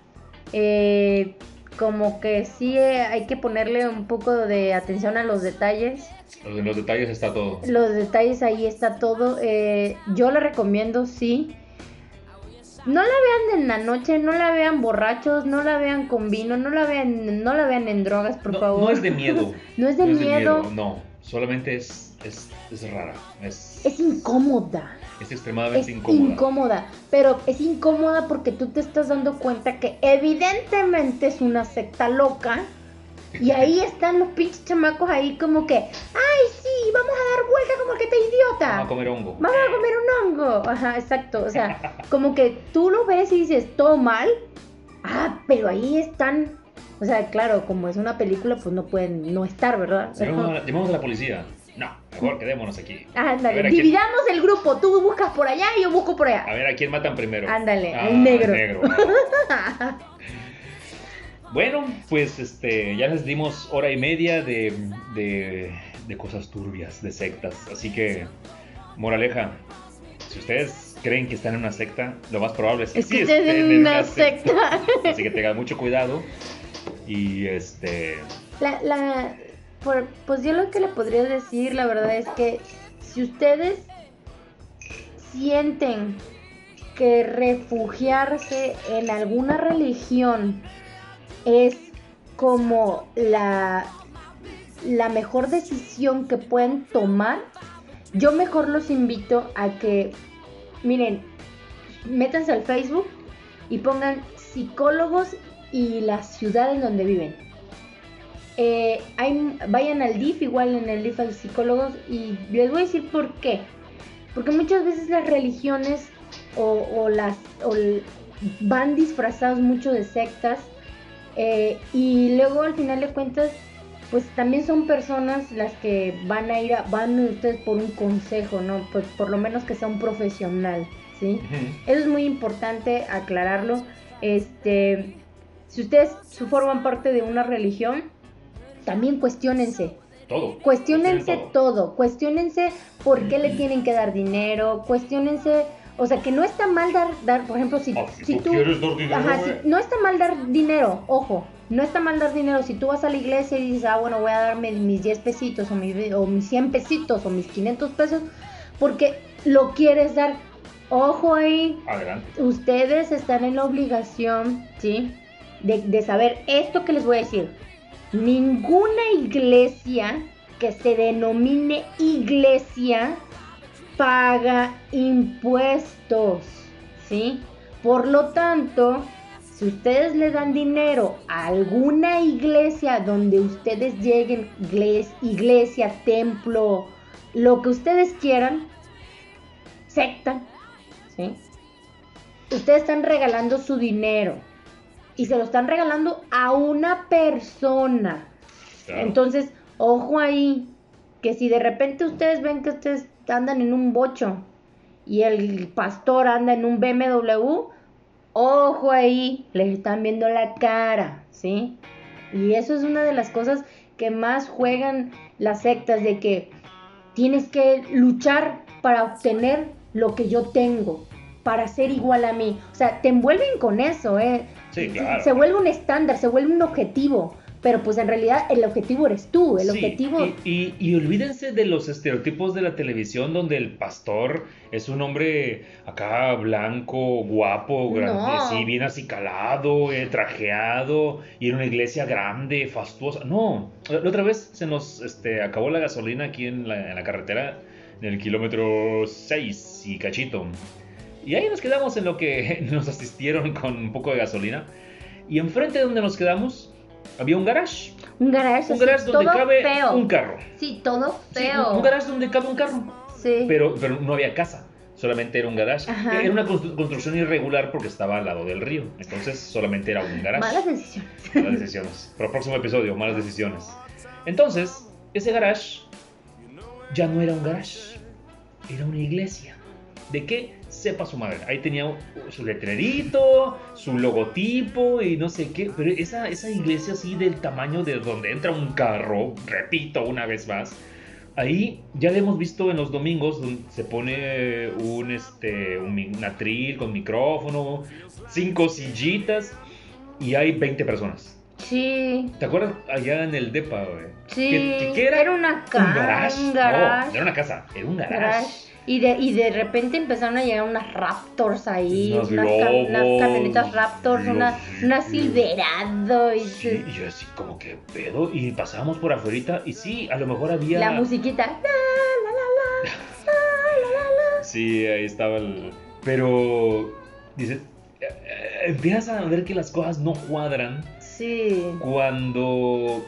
Eh, como que sí eh, hay que ponerle un poco de atención a los detalles. En los detalles está todo. Los detalles ahí está todo. Eh, yo la recomiendo, sí. No la vean en la noche, no la vean borrachos, no la vean con vino, no la vean, no la vean en drogas, por no, favor. no es de miedo. No es de miedo. No, solamente es, es, es rara. Es, Es incómoda. es Es extremadamente incómoda. incómoda. Pero es incómoda porque tú te estás dando cuenta que evidentemente es una secta loca. Y ahí están los pinches chamacos ahí como que, ay, sí, vamos a dar vuelta como que te idiota. Vamos a comer hongo. Vamos a comer un hongo. Ajá, exacto. O sea, como que tú lo ves y dices, todo mal. Ah, pero ahí están. O sea, claro, como es una película, pues no pueden no estar, ¿verdad? Llamemos a, la- a la policía. No, mejor quedémonos aquí. A Ándale, ver, ¿a quién- dividamos el grupo. Tú buscas por allá y yo busco por allá. A ver a quién matan primero. Ándale, Ah, al negro. ah. Bueno, pues este, ya les dimos hora y media de, de, de cosas turbias, de sectas. Así que, moraleja, si ustedes creen que están en una secta, lo más probable es que Es que sí estés estén en una secta. Así que tengan mucho cuidado. Y este, La, la, por- pues yo lo que le podría decir, la verdad es que si ustedes sienten que refugiarse en alguna religión es como la, la mejor decisión que pueden tomar, yo mejor los invito a que, miren, métanse al Facebook y pongan psicólogos y las ciudades donde viven. Eh, hay- vayan al DIF, igual en el DIF hay psicólogos, y les voy a decir por qué. Porque muchas veces las religiones o, o las o van disfrazados mucho de sectas eh, y luego al final de cuentas pues también son personas las que van a ir, a, van ustedes por un consejo, ¿no? Pues por lo menos que sea un profesional, ¿sí? Eso es muy importante aclararlo. Este, si ustedes forman parte de una religión, también cuestionense. Todo. Cuestionense todo. Cuestionense por qué le tienen que dar dinero. Cuestionense. O sea, que no está mal dar, dar por ejemplo, si, Ah, si tú tú... quieres dar dinero, Ajá, güey. si- no está mal dar dinero, ojo, no está mal dar dinero. Si tú vas a la iglesia y dices, ah, bueno, voy a darme mis 10 pesitos o mis, o mis 100 pesitos o mis 500 pesos, porque lo quieres dar. Ojo ahí, Adelante. ustedes están en la obligación, ¿sí? De, saber esto que les voy a decir. Ninguna iglesia que se denomine iglesia paga impuestos, ¿sí? Por lo tanto, si ustedes le dan dinero a alguna iglesia donde ustedes lleguen, igles- iglesia, templo, lo que ustedes quieran, secta, ¿sí? Ustedes están regalando su dinero y se lo están regalando a una persona. Claro. Entonces, ojo ahí, que si de repente ustedes ven que ustedes andan en un bocho y el pastor anda en un BMW, ojo ahí, les están viendo la cara, ¿sí? Y eso es una de las cosas que más juegan las sectas, de que tienes que luchar para obtener lo que yo tengo, para ser igual a mí. O sea, te envuelven con eso, ¿eh? Sí, claro. Se vuelve un estándar, se vuelve un objetivo. Pero pues en realidad el objetivo eres tú, el Sí, objetivo... Y, y- y olvídense de los estereotipos de la televisión donde el pastor es un hombre acá blanco, guapo, grande, No. así, bien acicalado, eh, trajeado, y en una iglesia grande, fastuosa. No, la otra vez se nos este, acabó la gasolina aquí en la, en la carretera, en el kilómetro 6 y cachito. Y ahí nos quedamos en lo que nos asistieron con un poco de gasolina. Y enfrente de donde nos quedamos había un garage. Un garage, Un garage donde cabe feo. un carro. Sí, todo Sí, feo. un, un garage donde cabe un carro. Sí. Pero, pero no había casa. Solamente era un garage. Ajá. Era una constru- construcción irregular porque estaba al lado del río. Entonces solamente era un garage. Malas decisiones. Malas decisiones. Para el próximo episodio, malas decisiones. Entonces, ese garage ya no era un garage. Era una iglesia. ¿De qué? Sepa su madre. Ahí tenía su letrerito, su logotipo y no sé qué. Pero esa, esa iglesia así del tamaño de donde entra un carro, repito una vez más. Ahí ya lo hemos visto en los domingos se pone un, este, un, atril con micrófono, cinco sillitas y hay 20 personas. Sí, ¿Te acuerdas allá en el DEPA, güey? sí. ¿Qué, qué- era? Era una casa. Un garage. Un garage. no era una casa, era un garage. garage. Y de, y de repente empezaron a llegar unas Raptors ahí, unas, unas Lobos, camionetas Raptors, una, una Silverado y Sí, y yo así como que pedo. Y pasábamos por afuera y sí, a lo mejor había. la musiquita. La, la, la, la, la, la, la, la. Sí, ahí estaba el. Pero. Eh, Empiezas a ver que las cosas no cuadran Sí, cuando.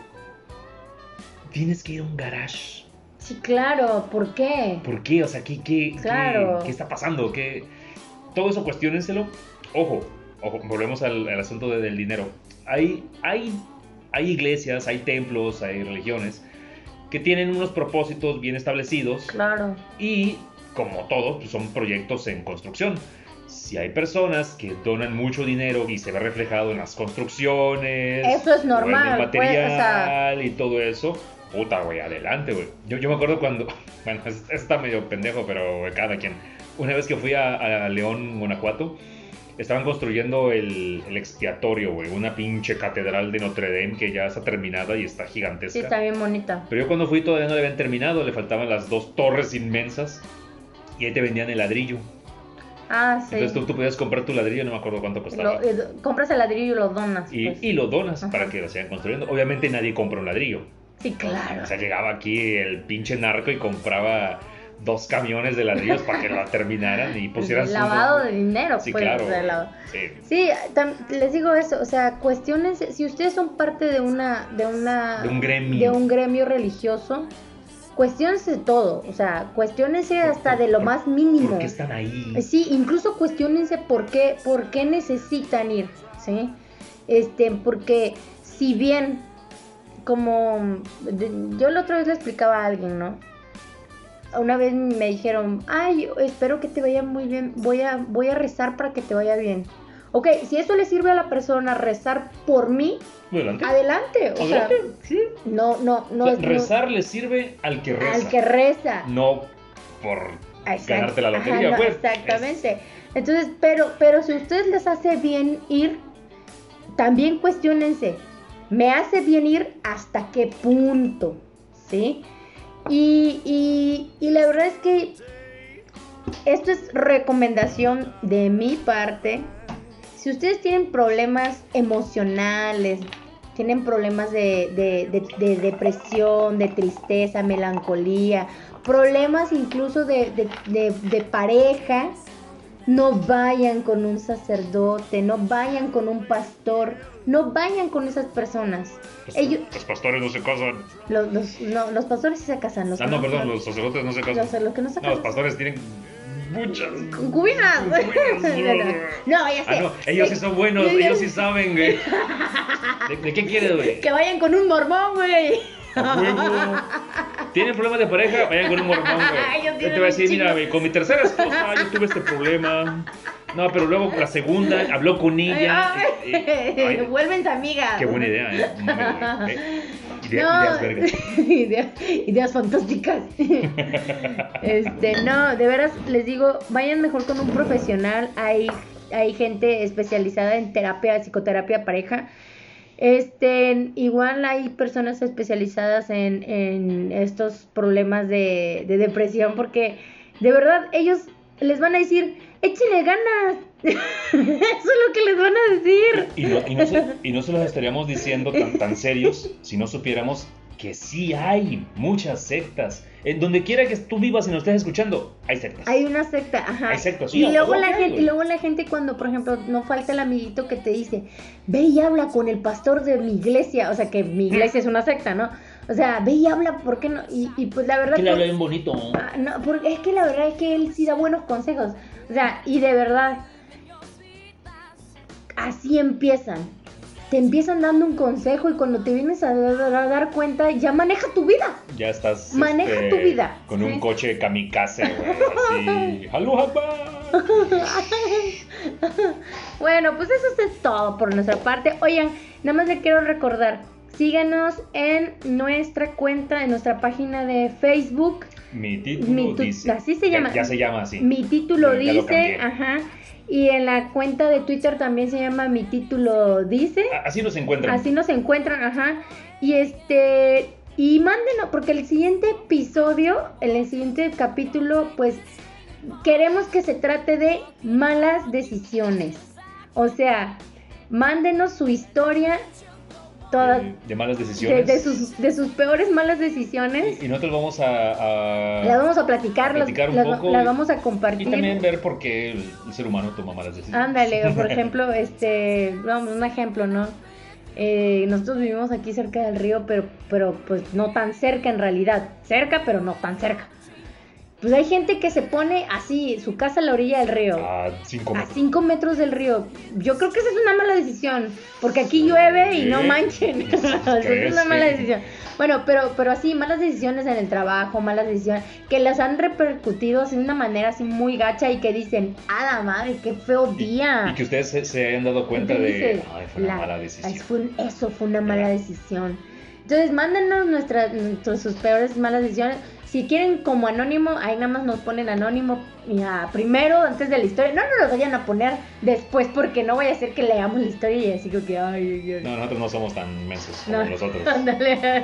Tienes que ir a un garage. Sí, claro, ¿por qué? ¿Por qué? O sea, ¿qué, qué, Claro. qué está pasando? ¿Qué... Todo eso cuestiónenselo. Ojo, ojo, volvemos al, al asunto de- del dinero. Hay, hay, hay iglesias, hay templos, hay religiones que tienen unos propósitos bien establecidos Claro. y, como todos, pues, son proyectos en construcción. Si hay personas que donan mucho dinero y se ve reflejado en las construcciones, Eso es o en normal, el pues, o sea- material y todo eso, puta, güey, adelante, güey. Yo, yo me acuerdo cuando, bueno, es- está medio pendejo, pero güey, cada quien. Una vez que fui a, a León, Guanajuato, estaban construyendo el, el expiatorio, güey, una pinche catedral de Notre Dame que ya está terminada y está gigantesca. Sí, está bien bonita. Pero yo cuando fui todavía no le habían terminado, le faltaban las dos torres inmensas y ahí te vendían el ladrillo. Ah, sí. Entonces tú, tú podías comprar tu ladrillo, no me acuerdo cuánto costaba. Lo- eh, compras el ladrillo y lo donas. y, pues. y lo donas Ajá. para que lo sigan construyendo. Obviamente nadie compra un ladrillo. Sí, claro. O sea, llegaba aquí el pinche narco y compraba dos camiones de ladrillos para que la terminaran y pusieran su- lavado de dinero, Sí, pues. claro. o sea, la- Sí. Les digo eso, o sea, cuestiones, si ustedes son parte de una, de una, De un gremio. de un gremio religioso, cuestionense todo, o sea, cuestionense hasta por- de lo por- más mínimo. ¿Por qué están ahí? Sí, incluso cuestionense por qué, por qué necesitan ir, ¿sí? Este, porque si bien como yo la otra vez le explicaba a alguien, ¿no? Una vez me dijeron, ay, espero que te vaya muy bien, voy a, voy a rezar para que te vaya bien. Ok, si eso le sirve a la persona rezar por mí, Adelante. adelante. O sea, Adelante, sí. no, no, no O sea, es no- rezar le sirve al que reza. al que reza. No por ganarte la Ajá, lotería, no, pues. Exactamente. Entonces, pero, pero si a ustedes les hace bien ir, también cuestionense, ¿me hace bien ir hasta qué punto? ¿Sí? Y, y, y la verdad es que esto es recomendación de mi parte. Si ustedes tienen problemas emocionales, tienen problemas de, de- de- de depresión, de tristeza, melancolía, problemas incluso de, de- de- de pareja, no vayan con un sacerdote, no vayan con un pastor, no vayan con esas personas. Los, Ellos, los pastores no se casan. los, los- no, los pastores sí se casan. Los Ah, no, perdón, los sacerdotes no se casan. los- los que no se No, los casan. pastores tienen muchas. Concubinas. No, ya sé. Ah, no, ellos sí son buenos, ellos sí. sí saben, güey. ¿De, de qué quieres, güey? Que vayan con un mormón, güey. ¿Tienen problemas de pareja? Vayan con un mormón, güey. yo te va a decir, mira, güey, con mi tercera esposa yo tuve este problema. No, pero luego la segunda habló con ella. Ay, Vuelvense amigas. qué buena idea, ¿eh? ¿eh? No, ideas, ideas fantásticas. este, no, de veras les digo, vayan mejor con un profesional. Hay, hay gente especializada en terapia, psicoterapia pareja. Este, igual hay personas especializadas en, en estos problemas de, de depresión porque de verdad ellos les van a decir, échenle ganas. Eso es lo que les van a decir. Y no, y, no se, y no se los estaríamos diciendo tan, tan serios si no supiéramos que sí hay muchas sectas. En donde quiera que tú vivas y nos estés escuchando, hay sectas. Hay una secta, ajá. Hay sectas, sí, y luego la gente, y luego la gente cuando, por ejemplo, no falta el amiguito que te dice, ve y habla con el pastor de mi iglesia, o sea que mi iglesia es una secta, ¿no? O sea, ve y habla, ¿por qué no? Y, y pues la verdad Que le pues, habla bien bonito. ah, no, porque es que la verdad es que él sí da buenos consejos. O sea, y de verdad así empiezan. Te empiezan dando un consejo y cuando te vienes a dar, a dar cuenta, ya maneja tu vida. Ya estás. Maneja este, tu vida. Con Sí. un coche kamikaze, güey. Bueno, pues eso es todo por nuestra parte. Oigan, nada más le quiero recordar, síganos en nuestra cuenta, en nuestra página de Facebook. Mi título Mi dice. así se Ya- llama. Ya, se llama así. Mi título Ya- ya lo dice, ajá. Y en la cuenta de Twitter también se llama Mi título dice. Así nos encuentran. Así nos encuentran, ajá. Y este, y mándenos, porque el siguiente episodio, el siguiente capítulo, pues queremos que se trate de malas decisiones. O sea, mándenos su historia, todas, de, malas de, decisiones. de sus, de sus peores malas decisiones. Y, y nosotros vamos a. a- Las vamos a platicar, a las- platicar un las, poco las y- vamos a Y compartir. también ver por qué el, el ser humano toma malas decisiones. Ándale, por ejemplo, este, vamos, un ejemplo, ¿no? Eh, nosotros vivimos aquí cerca del río, pero, pero pues no tan cerca en realidad. Cerca, pero no tan cerca. Pues hay gente que se pone así, su casa a la orilla del río. A cinco A metros. 5 metros del río. Yo creo que esa es una mala decisión. Porque aquí llueve y no Sí. manchen. Esa es una Sí. mala decisión. Bueno, pero, pero así, malas decisiones en el trabajo, malas decisiones que las han repercutido así de una manera así muy gacha y que dicen, ¡a la madre, qué feo Y- día! Y, que ustedes se, se hayan dado cuenta de. Ay, fue una la- mala decisión. fue un- eso fue una mala decisión. Entonces, mándenos nuestras, nuestros- sus peores malas decisiones. Si quieren como anónimo, ahí nada más nos ponen anónimo ya, primero, antes de la historia. No nos lo vayan a poner después porque no vaya a ser que leamos la historia y así como que, ay, ay, ay. No, nosotros no somos tan mensos como No, nosotros. ándale.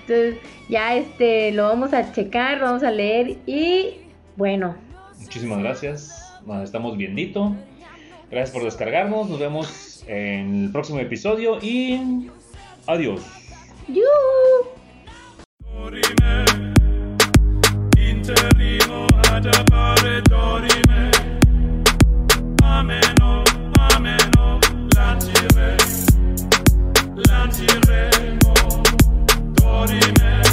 Entonces, ya este, lo vamos a checar, lo vamos a leer y bueno, Muchísimas gracias. Nos estamos viendito. Gracias por descargarnos. Nos vemos en el próximo episodio y adiós. ¡yu! Dorime, interrimo ad appare dorime. Ameno, ameno, lancire, lanciremo, dorime.